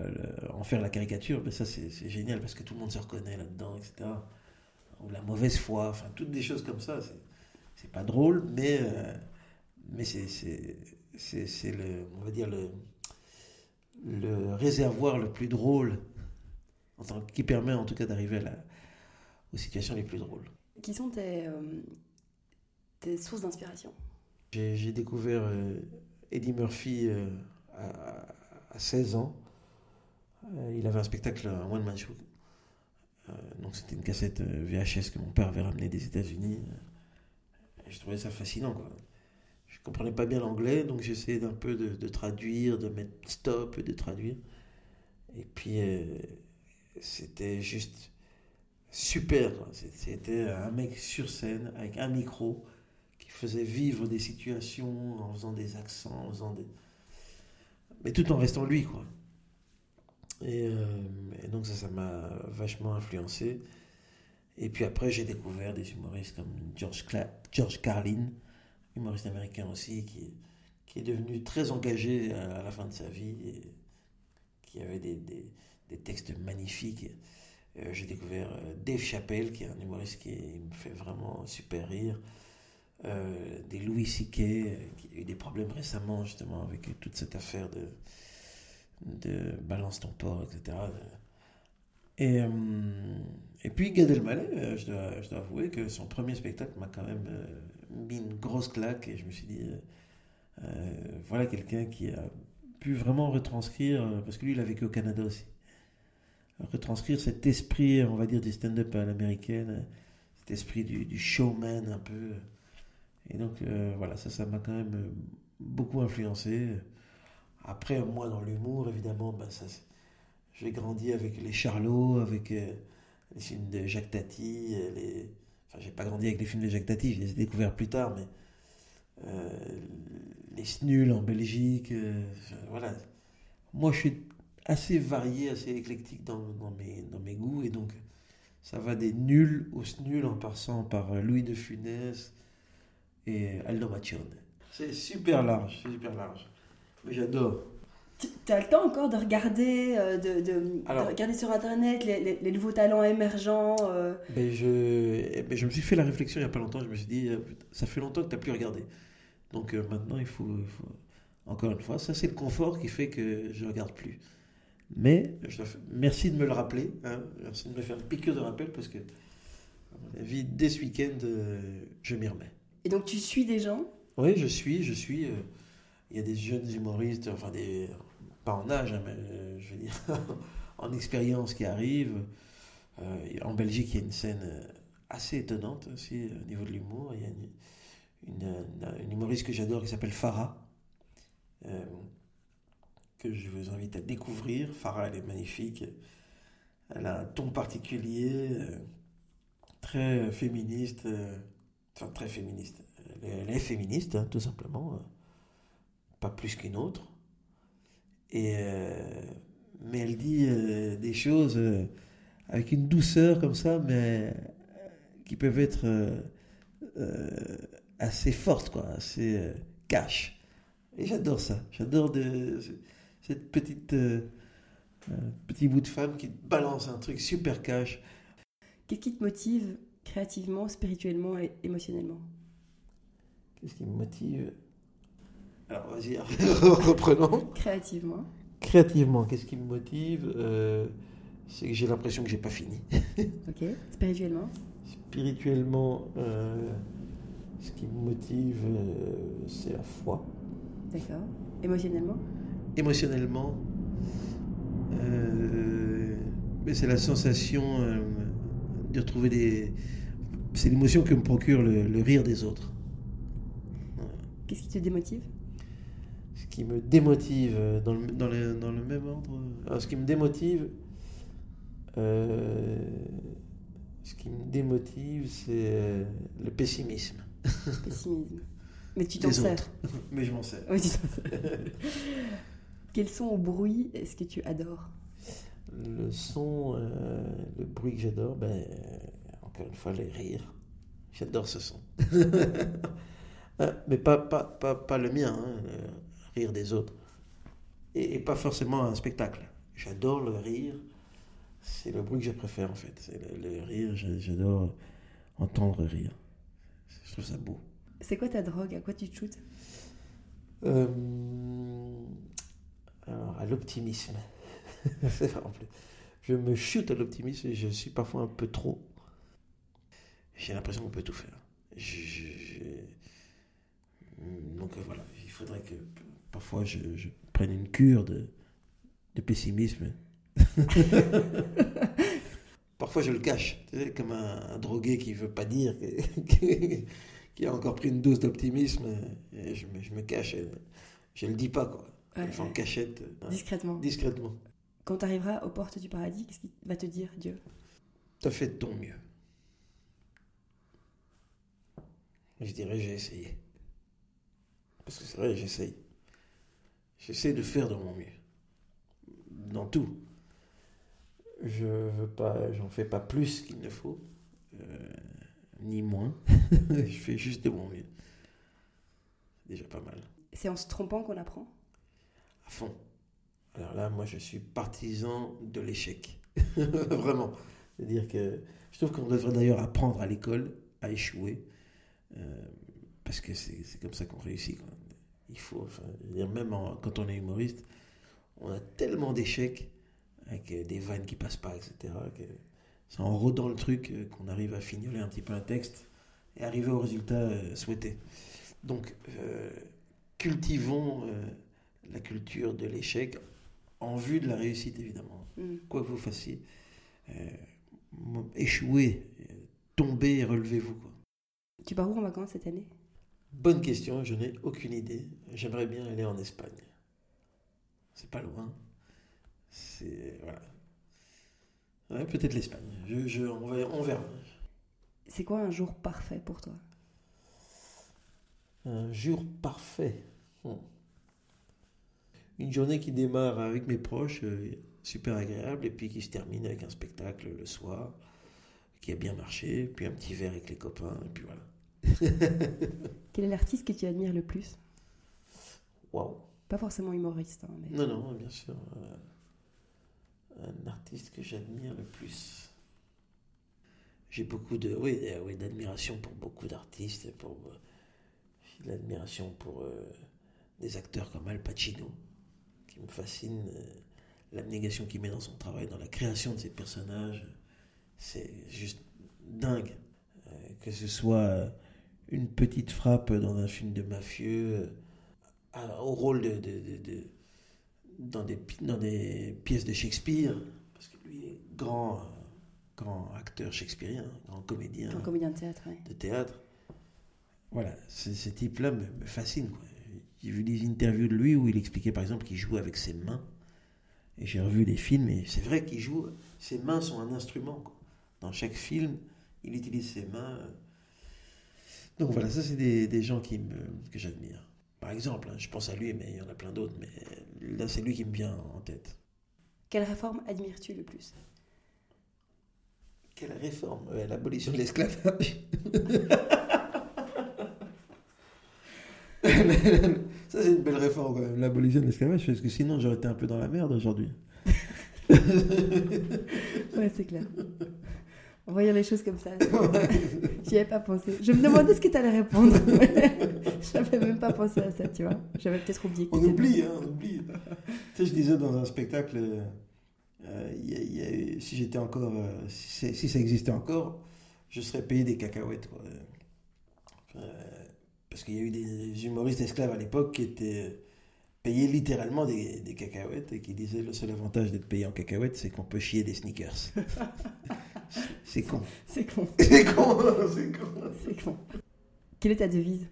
[SPEAKER 1] euh, en faire la caricature, ben ça c'est génial parce que tout le monde se reconnaît là-dedans, etc. Ou la mauvaise foi, enfin toutes des choses comme ça. C'est pas drôle, mais, euh, mais c'est le, on va dire le, le réservoir le plus drôle qui permet en tout cas d'arriver aux situations les plus drôles.
[SPEAKER 2] Qui sont tes, tes sources d'inspiration?
[SPEAKER 1] J'ai découvert euh, Eddie Murphy euh, à, 16 ans. Euh, il avait un spectacle, un one-man show. donc c'était une cassette VHS que mon père avait ramené des États-Unis. Je trouvais ça fascinant. Quoi. Je comprenais pas bien l'anglais, donc j'essayais d'un peu de, traduire, de mettre stop et de traduire. Et puis c'était juste super. C'était un mec sur scène avec un micro faisait vivre des situations en faisant des accents, en faisant des... mais tout en restant lui, quoi. Et, euh, donc ça, ça m'a vachement influencé. Et puis après, j'ai découvert des humoristes comme George, Carlin, humoriste américain aussi, qui, est devenu très engagé à, la fin de sa vie, qui avait des, textes magnifiques. Euh, j'ai découvert euh, Dave Chappelle, qui est un humoriste qui me fait vraiment super rire. Euh, des Louis C.K., qui a eu des problèmes récemment justement avec toute cette affaire de, de balance ton port, etc. Et, euh, et puis Gad Elmaleh, je dois, je dois avouer que son premier spectacle m'a quand même mis une grosse claque et je me suis dit, voilà quelqu'un qui a pu vraiment retranscrire, parce que lui il a vécu au Canada aussi, retranscrire cet esprit, on va dire, du stand-up à l'américaine, cet esprit du, du, showman un peu. Et donc, euh, voilà, ça, ça m'a quand même euh, beaucoup influencé. Après, moi, dans l'humour, évidemment, ben, ça, j'ai grandi avec les Charlots, avec euh, les films de Jacques Tati. Les... Enfin, j'ai pas grandi avec les films de Jacques Tati, je les ai découverts plus tard, mais les Snuls en Belgique. voilà. Moi, je suis assez varié, assez éclectique dans, mes, dans mes goûts, et donc ça va des nuls aux snuls en passant par Louis de Funès, et Aldo Macione. C'est super large, c'est super large. Mais j'adore.
[SPEAKER 2] Tu as le temps encore de regarder, euh, de, de, regarder sur Internet les, les, nouveaux talents émergents
[SPEAKER 1] euh... ben je, eh ben je me suis fait la réflexion il n'y a pas longtemps. Je me suis dit, euh, ça fait longtemps que tu n'as plus regardé. Donc euh, maintenant, il faut, Encore une fois, ça c'est le confort qui fait que je ne regarde plus. Mais je merci de me le rappeler. Hein, merci de me faire une piqûre de rappel parce que À mon avis, dès ce week-end, euh, je m'y remets.
[SPEAKER 2] Et donc tu suis des gens?
[SPEAKER 1] Oui, je suis, je suis. Il y a des jeunes humoristes, enfin des, pas en âge, hein, mais euh, je veux dire en expérience qui arrivent. Euh, en Belgique, il y a une scène euh, assez étonnante aussi au niveau de l'humour. Il y a une, humoriste que j'adore qui s'appelle Farah, que je vous invite à découvrir. Farah, elle est magnifique. Elle a un ton particulier, très féministe, enfin très féministe. Elle est, féministe, hein, tout simplement, pas plus qu'une autre. Et, euh, mais elle dit euh, des choses euh, avec une douceur comme ça, mais qui peuvent être assez fortes, quoi, assez cash. Et j'adore ça. J'adore de, cette petite euh, euh, petit bout de femme qui te balance un truc super cash.
[SPEAKER 2] Qu'est-ce qui te motive créativement, spirituellement et émotionnellement?
[SPEAKER 1] Qu'est-ce qui me motive? Alors vas-y, reprenons.
[SPEAKER 2] Créativement.
[SPEAKER 1] Créativement, qu'est-ce qui me motive Euh, C'est que j'ai l'impression que j'ai pas fini.
[SPEAKER 2] Ok. Spirituellement.
[SPEAKER 1] Spirituellement, euh, ce qui me motive, euh, c'est la foi.
[SPEAKER 2] D'accord. Émotionnellement.
[SPEAKER 1] Émotionnellement, euh, mais c'est la sensation euh, de retrouver des. C'est l'émotion que me procure le, le rire des autres.
[SPEAKER 2] Qu'est-ce qui te démotive?
[SPEAKER 1] Ce qui me démotive, euh, dans le, dans le, dans le même ordre, alors, ce qui me démotive, euh, ce qui me démotive, c'est euh, le pessimisme
[SPEAKER 2] Pessimisme. Mais tu t'en sers.
[SPEAKER 1] Mais je m'en sers.
[SPEAKER 2] Oui, tu t'en sers. Quel son ou bruit est-ce que tu adores?
[SPEAKER 1] Le son, euh, le bruit que j'adore, ben, euh, encore une fois, les rires. J'adore ce son. Ah, Mais pas, pas, pas, pas le mien, hein, rire des autres. Et, et pas forcément un spectacle. J'adore le rire. C'est le bruit que je préfère en fait. C'est le, le rire, j'a- j'adore entendre rire. Je trouve ça beau.
[SPEAKER 2] C'est quoi ta drogue? À quoi tu te shootes
[SPEAKER 1] Euh, alors, à l'optimisme. C'est vrai en plus. Je me chute à l'optimisme et je suis parfois un peu trop. J'ai l'impression qu'on peut tout faire. Je- je- je- Donc voilà, il faudrait que parfois je, je prenne une cure de, de pessimisme. parfois je le cache, comme un, un drogué qui veut pas dire qui a encore pris une dose d'optimisme. Et je, me, je me cache, et je le dis pas quoi.
[SPEAKER 2] Ouais,
[SPEAKER 1] je le fais en
[SPEAKER 2] ouais.
[SPEAKER 1] cachette, euh,
[SPEAKER 2] Discrètement.
[SPEAKER 1] discrètement.
[SPEAKER 2] Quand tu arriveras aux portes du paradis, qu'est-ce qu'il va te dire, Dieu?
[SPEAKER 1] T'as fait de ton mieux? Je dirais j'ai essayé. Parce que c'est vrai, j'essaye. J'essaie de faire de mon mieux. Dans tout. Je veux pas, j'en fais pas plus qu'il ne faut, euh, ni moins. je fais juste de mon mieux. C'est déjà pas mal.
[SPEAKER 2] C'est en se trompant qu'on apprend?
[SPEAKER 1] À fond. Alors là, moi, je suis partisan de l'échec. Vraiment. C'est-à-dire que je trouve qu'on devrait d'ailleurs apprendre à l'école à échouer. euh, parce que c'est c'est comme ça qu'on réussit. quoi. Il faut, enfin, même en- quand on est humoriste, on a tellement d'échecs avec euh, des vannes qui passent pas, etc. que c'est en rodant le truc euh, qu'on arrive à fignoler un petit peu un texte et arriver au résultat euh, souhaité. Donc, euh, cultivons euh, la culture de l'échec en vue de la réussite, évidemment.
[SPEAKER 2] Hmm.
[SPEAKER 1] Quoi que vous fassiez, euh, échouez, tombez et relevez-vous. quoi.
[SPEAKER 2] Tu pars où en vacances cette année?
[SPEAKER 1] Bonne question, je n'ai aucune idée. J'aimerais bien aller en Espagne. C'est pas loin. C'est. Voilà. Ouais, peut-être l'Espagne. Je, je- on, va- on verra.
[SPEAKER 2] C'est quoi un jour parfait pour toi?
[SPEAKER 1] Un jour parfait. Hmm. Une journée qui démarre avec mes proches, euh, super agréable, et puis qui se termine avec un spectacle le soir, qui a bien marché, puis un petit verre avec les copains, et puis voilà.
[SPEAKER 2] Quel est l'artiste que tu admires le plus?
[SPEAKER 1] Waouh!
[SPEAKER 2] Pas forcément humoriste, hein, mais
[SPEAKER 1] Non, non, bien sûr. euh, un artiste que j'admire le plus. J'ai beaucoup de, oui, euh, oui, d'admiration pour beaucoup d'artistes. Pour, euh, j'ai de l'admiration pour euh, des acteurs comme Al Pacino, qui me fascine. L'abnégation qu'il met dans son travail, dans la création de ses personnages, c'est juste dingues. Euh, que ce soit une petite frappe dans un film de mafieux, au rôle de, de, dans, des, dans des pièces de Shakespeare, parce que lui est grand, grand acteur shakespearien, grand comédien.
[SPEAKER 2] Grand comédien de théâtre,
[SPEAKER 1] De théâtre. Voilà, ces types-là me, me fascinent. J'ai vu des interviews de lui où il expliquait par exemple qu'il joue avec ses mains. Et j'ai revu des films et c'est vrai qu'il joue, ses mains sont un instrument. Dans chaque film, il utilise ses mains. Donc voilà, ça c'est des, des, gens qui me, que j'admire. Par exemple, hein, je pense à lui, mais il y en a plein d'autres, mais là c'est lui qui me vient en tête.
[SPEAKER 2] Quelle réforme admires-tu le plus?
[SPEAKER 1] Quelle réforme? L'abolition de l'esclavage. Ça, c'est une belle réforme quand même, l'abolition de l'esclavage, parce que sinon j'aurais été un peu dans la merde aujourd'hui.
[SPEAKER 2] ouais, c'est clair. On voyant les choses comme ça. J'y avais pas pensé. Je me demandais ce que tu allais répondre. J'avais même pas pensé à ça, tu vois. J'avais peut-être oublié.
[SPEAKER 1] On oublie, hein, on oublie. tu sais, je disais dans un spectacle, euh, y a, si j'étais encore, euh, si, si, ça existait encore, je serais payé des cacahuètes. Quoi. Euh, parce qu'il y a eu des humoristes esclaves à l'époque qui étaient payés littéralement des, des, cacahuètes et qui disaient le seul avantage d'être payé en cacahuètes, c'est qu'on peut chier des sneakers. c'est con.
[SPEAKER 2] C'est con.
[SPEAKER 1] C'est con, c'est con.
[SPEAKER 2] C'est con. Quelle est ta devise?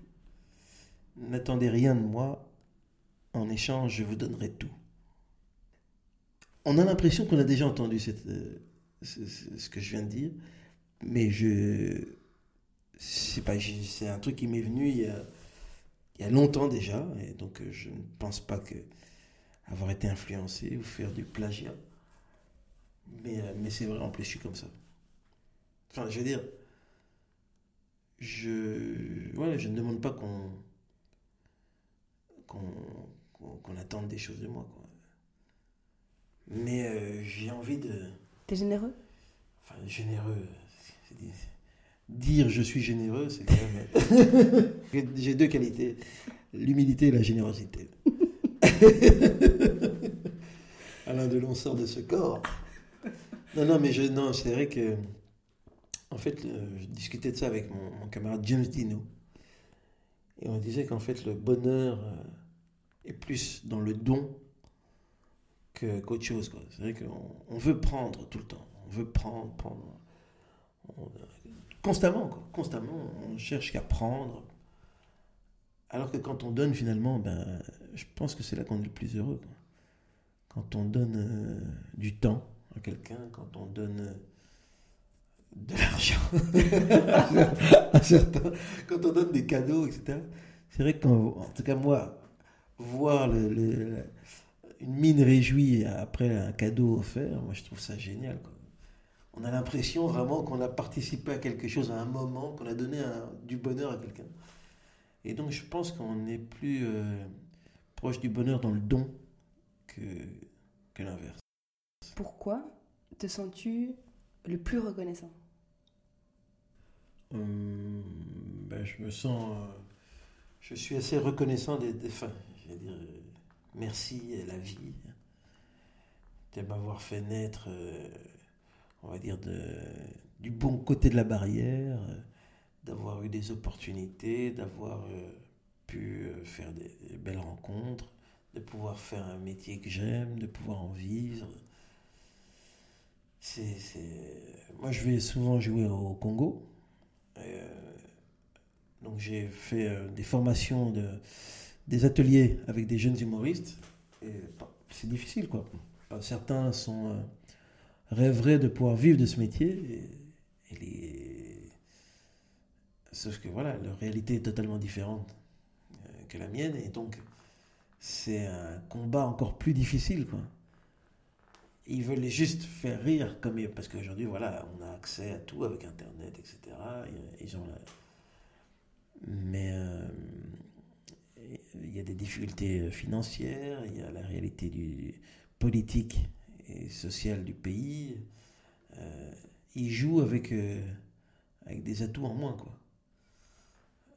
[SPEAKER 1] N'attendez rien de moi. En échange, je vous donnerai tout. On a l'impression qu'on a déjà entendu cette, euh, ce que je viens de dire, mais je, c'est pas c'est un truc qui m'est venu il y, a, il y a longtemps déjà et donc euh, je ne pense pas que avoir été influencé ou faire du plagiat mais, euh, mais c'est vrai en plus je suis comme ça enfin je veux dire je ouais, je ne demande pas qu'on qu'on attende des choses de moi quoi. mais euh, j'ai envie de
[SPEAKER 2] t'es généreux?
[SPEAKER 1] Enfin généreux dire je suis généreux, c'est quand même. J'ai deux qualités l'humilité et la générosité. Alain Delon sort de ce corps. Non, non, mais je, non, c'est vrai que. En fait, je discutais de ça avec mon, camarade James Dino. Et on disait qu'en fait, le bonheur euh, est plus dans le don qu'autre chose. C'est vrai qu'on veut prendre tout le temps. On veut prendre, prendre. Constamment, quoi. constamment, on cherche qu'à prendre. Alors que quand on donne, finalement, ben, je pense que c'est là qu'on est le plus heureux. Quand on donne euh, du temps à quelqu'un, quand on donne euh, de l'argent à certains, quand on donne des cadeaux, etc. C'est vrai qu'en en tout cas, moi, voir une mine réjouie après un cadeau offert, moi, je trouve ça génial. On a l'impression vraiment qu'on a participé à quelque chose à un moment, qu'on a donné du bonheur à quelqu'un. Et donc je pense qu'on est plus euh, proche du bonheur dans le don que, que l'inverse.
[SPEAKER 2] Pourquoi te sens-tu le plus reconnaissant?
[SPEAKER 1] Hum, ben, Je me sens... Euh, je suis assez reconnaissant des... enfin, je vais dire, euh, merci à la vie de m'avoir fait naître on va dire, de, du bon côté de la barrière, euh, d'avoir eu des opportunités, d'avoir euh, pu euh, faire des, belles rencontres, de pouvoir faire un métier que j'aime, de pouvoir en vivre. C'est, Moi, je vais souvent jouer au Congo. Donc, j'ai fait des formations, de, des ateliers avec des jeunes humoristes. Et c'est difficile, quoi. Certains sont rêverait de pouvoir vivre de ce métier. Sauf que voilà, leur réalité est totalement différente euh, que la mienne. Et donc, c'est un combat encore plus difficile. Quoi. Ils veulent juste faire rire, comme parce qu'aujourd'hui, voilà, on a accès à tout avec Internet, etc. Ils ont Mais euh, il y a des difficultés financières, il y a la réalité du politique et sociale du pays, euh, il joue avec, euh, avec des atouts en moins.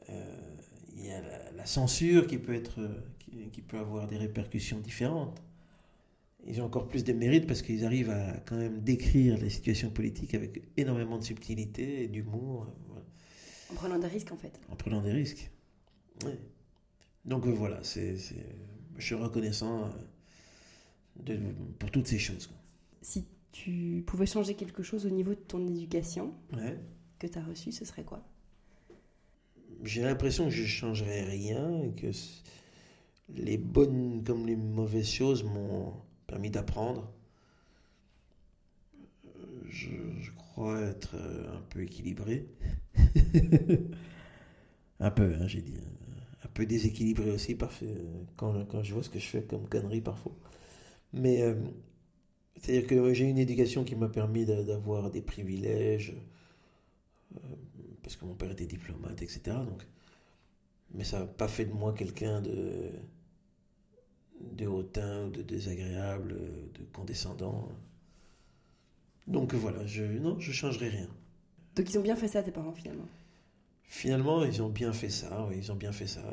[SPEAKER 1] Euh, il y a la, censure qui peut, être, qui, peut avoir des répercussions différentes. Ils ont encore plus de mérite parce qu'ils arrivent à quand même décrire les situations politiques avec énormément de subtilité et d'humour.
[SPEAKER 2] En prenant des risques, en fait.
[SPEAKER 1] En prenant des risques. Donc euh, voilà, c'est, je suis reconnaissant euh, pour toutes ces choses.
[SPEAKER 2] Si tu pouvais changer quelque chose au niveau de ton éducation que tu as reçue, ce serait quoi?
[SPEAKER 1] J'ai l'impression que je ne changerais rien et que les bonnes comme les mauvaises choses m'ont permis d'apprendre. Je, je, crois être euh, un peu équilibré. un peu, hein, j'ai dit. Un peu déséquilibré aussi parfois, quand, quand, je vois ce que je fais comme connerie parfois. Mais euh, c'est-à-dire que j'ai une éducation qui m'a permis d'avoir des privilèges, euh, parce que mon père était diplomate, etc. Donc, mais ça n'a pas fait de moi quelqu'un de, de hautain, de désagréable, de condescendant. Donc voilà, je, non, je changerai rien.
[SPEAKER 2] Donc ils ont bien fait ça, tes parents, finalement?
[SPEAKER 1] Finalement, ils ont bien fait ça, oui, ils ont bien fait ça.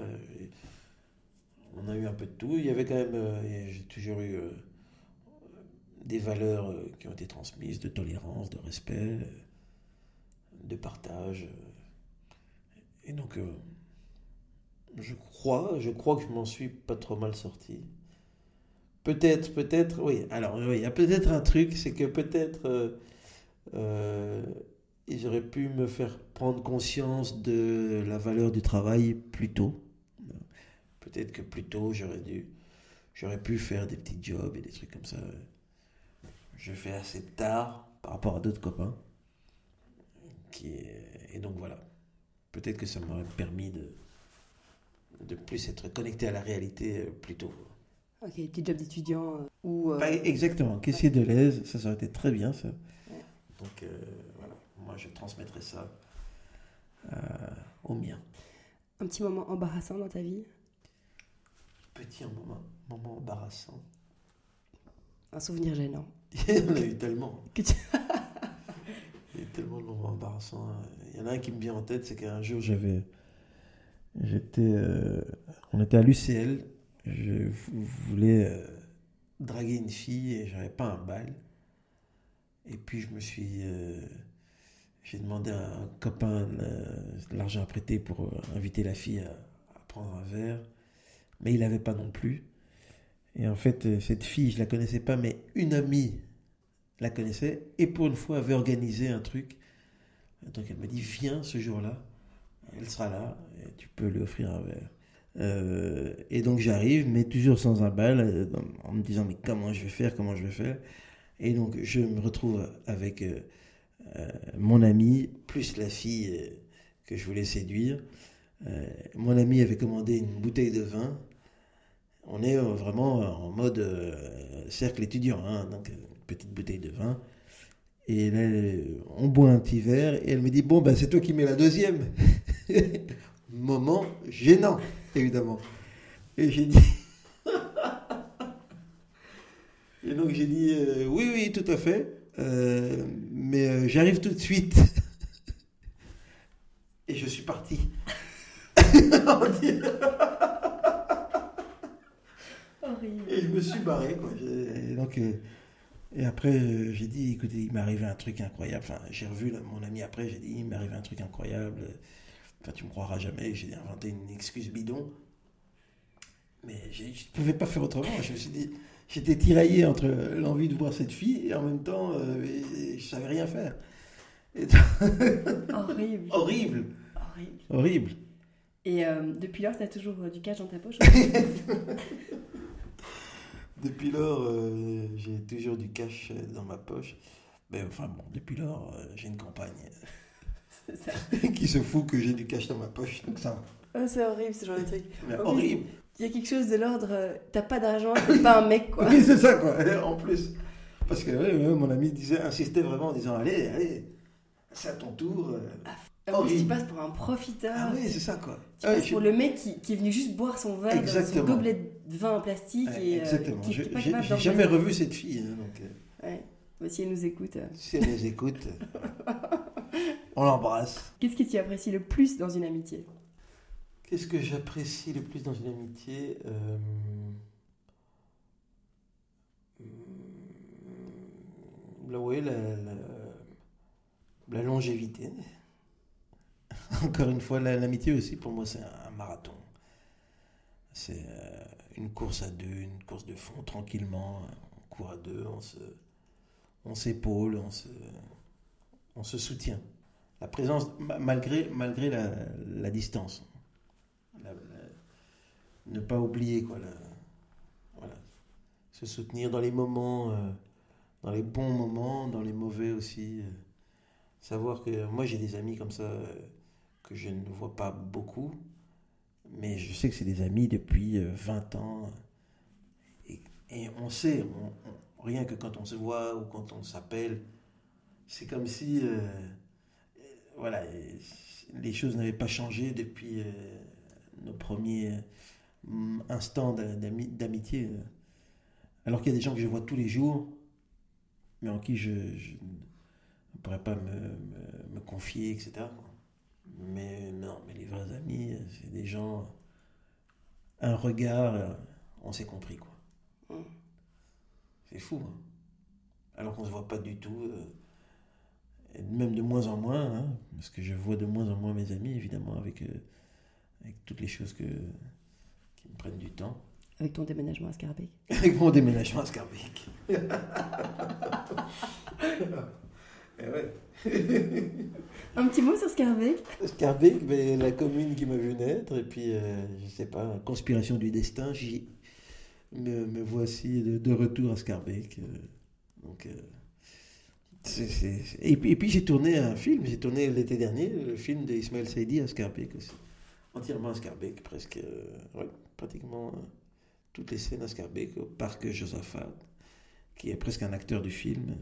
[SPEAKER 1] on a eu un peu de tout. Il y avait quand même, euh, j'ai toujours eu euh, des valeurs euh, qui ont été transmises, de tolérance, de respect, de partage. Et donc, je crois, je crois que je m'en suis pas trop mal sorti. Peut-être, peut-être, oui. Alors, il y a peut-être un truc, c'est que peut-être euh, euh, j'aurais pu me faire prendre conscience de la valeur du travail plus tôt. Peut-être que plus tôt, j'aurais dû, j'aurais pu faire des petits jobs et des trucs comme ça. Je fais assez tard par rapport à d'autres copains. Et donc voilà. Peut-être que ça m'aurait permis de, de plus être connecté à la réalité euh, plus tôt.
[SPEAKER 2] Ok, petit job d'étudiant euh, ou.
[SPEAKER 1] Euh, exactement, caissier de l'aise, ça, ça aurait été très bien ça. Donc euh, voilà, moi je transmettrai ça au mien.
[SPEAKER 2] Un petit moment embarrassant dans ta vie?
[SPEAKER 1] Petit moment, moment embarrassant.
[SPEAKER 2] Un souvenir gênant.
[SPEAKER 1] Il y en a eu tellement. Il y a eu tellement de moments embarrassants. Il y en a un qui me vient en tête, c'est qu'un jour j'avais. J'étais. on était à l'UCL je voulais euh, draguer une fille et j'avais pas un bal. Et puis je me suis. Euh, j'ai demandé à un copain l'argent à prêter pour euh, inviter la fille à, prendre un verre. Mais il n'avait pas non plus. Et en fait, cette fille, je la connaissais pas, mais une amie la connaissait. Et pour une fois, avait organisé un truc. Donc elle m'a dit Viens ce jour-là. Elle sera là et tu peux lui offrir un verre. Euh, et donc j'arrive, mais toujours sans un bal, euh, en me disant mais comment je vais faire, comment je vais faire? Et donc je me retrouve avec euh, mon ami, plus la fille que je voulais séduire. mon ami avait commandé une bouteille de vin. On est vraiment en mode cercle étudiant, hein, donc une petite bouteille de vin. Et là, on boit un petit verre et elle me dit Bon, ben, c'est toi qui mets la deuxième. Moment gênant évidemment. Et j'ai dit. Et donc j'ai dit euh, oui, oui, tout à fait. Euh, mais euh, j'arrive tout de suite. Et je suis parti. et je me suis barré. Quoi. Et, donc, et après, j'ai dit écoutez, il m'est arrivé un truc incroyable. Enfin, j'ai revu mon ami après, j'ai dit il m'est arrivé un truc incroyable. Enfin, tu me croiras jamais, j'ai inventé une excuse bidon. Mais je ne pouvais pas faire autrement. Je me suis dit, j'étais tiraillé entre l'envie de voir cette fille et en même temps, euh, je savais rien faire.
[SPEAKER 2] Horrible.
[SPEAKER 1] Horrible.
[SPEAKER 2] Horrible.
[SPEAKER 1] Horrible.
[SPEAKER 2] Et euh, depuis lors, tu as toujours euh, du cash dans ta poche
[SPEAKER 1] Depuis lors, j'ai toujours du cash dans ma poche. Mais enfin bon, depuis lors, j'ai une compagne qui se fout que j'ai du cash dans ma poche, donc ça
[SPEAKER 2] Oh, c'est horrible ce genre de truc.
[SPEAKER 1] horrible.
[SPEAKER 2] Il y a quelque chose de l'ordre, euh, t'as pas d'argent, t'es pas un mec quoi.
[SPEAKER 1] oui, c'est ça quoi, en plus. Parce que mon ami disait, insistait vraiment en disant Allez, allez, c'est à ton tour. Euh,
[SPEAKER 2] ah, en plus, tu passes pour un profiteur.
[SPEAKER 1] Ah oui, c'est ça quoi.
[SPEAKER 2] Tu passes pour le mec qui, qui, est venu juste boire son verre son gobelet de vin en plastique. et,
[SPEAKER 1] euh, Exactement. Euh, J'ai jamais revu cette fille. Hein, donc,
[SPEAKER 2] ouais. Bah, si elle nous écoute.
[SPEAKER 1] Si elle nous écoute, on l'embrasse.
[SPEAKER 2] Qu'est-ce que tu apprécies le plus dans une amitié?
[SPEAKER 1] Qu'est-ce que j'apprécie le plus dans une amitié euh, la, ouais, la, la, la longévité. Encore une fois, la- l'amitié aussi, pour moi, c'est un marathon. C'est euh, une course à deux, une course de fond, tranquillement. On court à deux, on se, on s'épaule, on se, on se soutient. La présence, ma- malgré, malgré la, distance. Ne pas oublier, quoi. Se soutenir dans les moments, euh, dans les bons moments, dans les mauvais aussi. euh. savoir que moi, j'ai des amis comme ça euh, que je ne vois pas beaucoup, mais je sais que c'est des amis depuis euh, 20 ans. Et, on sait, rien que quand on se voit ou quand on s'appelle, c'est comme si voilà, les choses n'avaient pas changé depuis euh, nos premiers euh, instants d'a- d'ami- d'amitié. euh. Alors qu'il y a des gens que je vois tous les jours, mais en qui je, je ne pourrais pas me, me- me confier, etc. Mais non, mais les vrais amis, c'est des gens, un regard, on s'est compris, quoi.
[SPEAKER 2] Mm.
[SPEAKER 1] C'est fou, hein. Alors qu'on se voit pas du tout, euh, et même de moins en moins, hein, parce que je vois de moins en moins mes amis, évidemment, avec, euh, avec toutes les choses que, qui me prennent du temps.
[SPEAKER 2] Avec ton déménagement à Scarbeck.
[SPEAKER 1] Avec mon déménagement à Scarbeck. Eh ouais.
[SPEAKER 2] Un petit mot sur Scarbeck?
[SPEAKER 1] Scarbeck, ben, la commune qui m'a vu naître, et puis, euh, je sais pas, conspiration du destin, j'y me, me voici de, de retour à Scarbeck. euh, donc, Et puis, j'ai tourné un film, j'ai tourné l'été dernier, le film d'Ismaël Saidi à Scarbeck aussi. Entièrement à Scarbeck, presque, euh, ouais, pratiquement euh, toutes les scènes à Scarbeck, au parc Josaphat, qui est presque un acteur du film.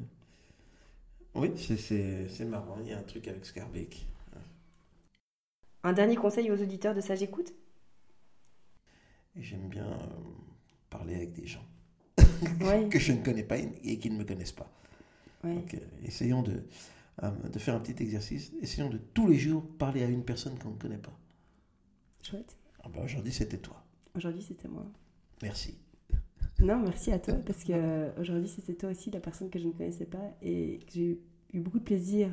[SPEAKER 1] Oui, c'est- marrant, il y a un truc avec Scarbeck.
[SPEAKER 2] Un dernier conseil aux auditeurs de Sage Écoute?
[SPEAKER 1] J'aime bien euh, parler avec des gens
[SPEAKER 2] Ouais.
[SPEAKER 1] que je ne connais pas et qui ne me connaissent pas. Donc, euh, essayons de, euh, de faire un petit exercice. Essayons de tous les jours parler à une personne qu'on ne connaît pas.
[SPEAKER 2] Chouette.
[SPEAKER 1] Ah ben, Aujourd'hui, c'était toi.
[SPEAKER 2] Aujourd'hui, c'était moi.
[SPEAKER 1] Merci.
[SPEAKER 2] Non, merci à toi, parce que euh, aujourd'hui, c'était toi aussi la personne que je ne connaissais pas et que j'ai eu beaucoup de plaisir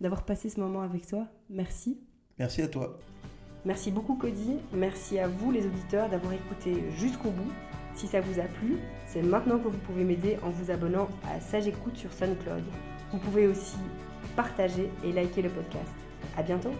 [SPEAKER 2] d'avoir passé ce moment avec toi. Merci.
[SPEAKER 1] Merci à toi.
[SPEAKER 2] Merci beaucoup Cody, merci à vous les auditeurs d'avoir écouté jusqu'au bout. Si ça vous a plu, c'est maintenant que vous pouvez m'aider en vous abonnant à Sage Écoute sur SoundCloud. Vous pouvez aussi partager et liker le podcast. À bientôt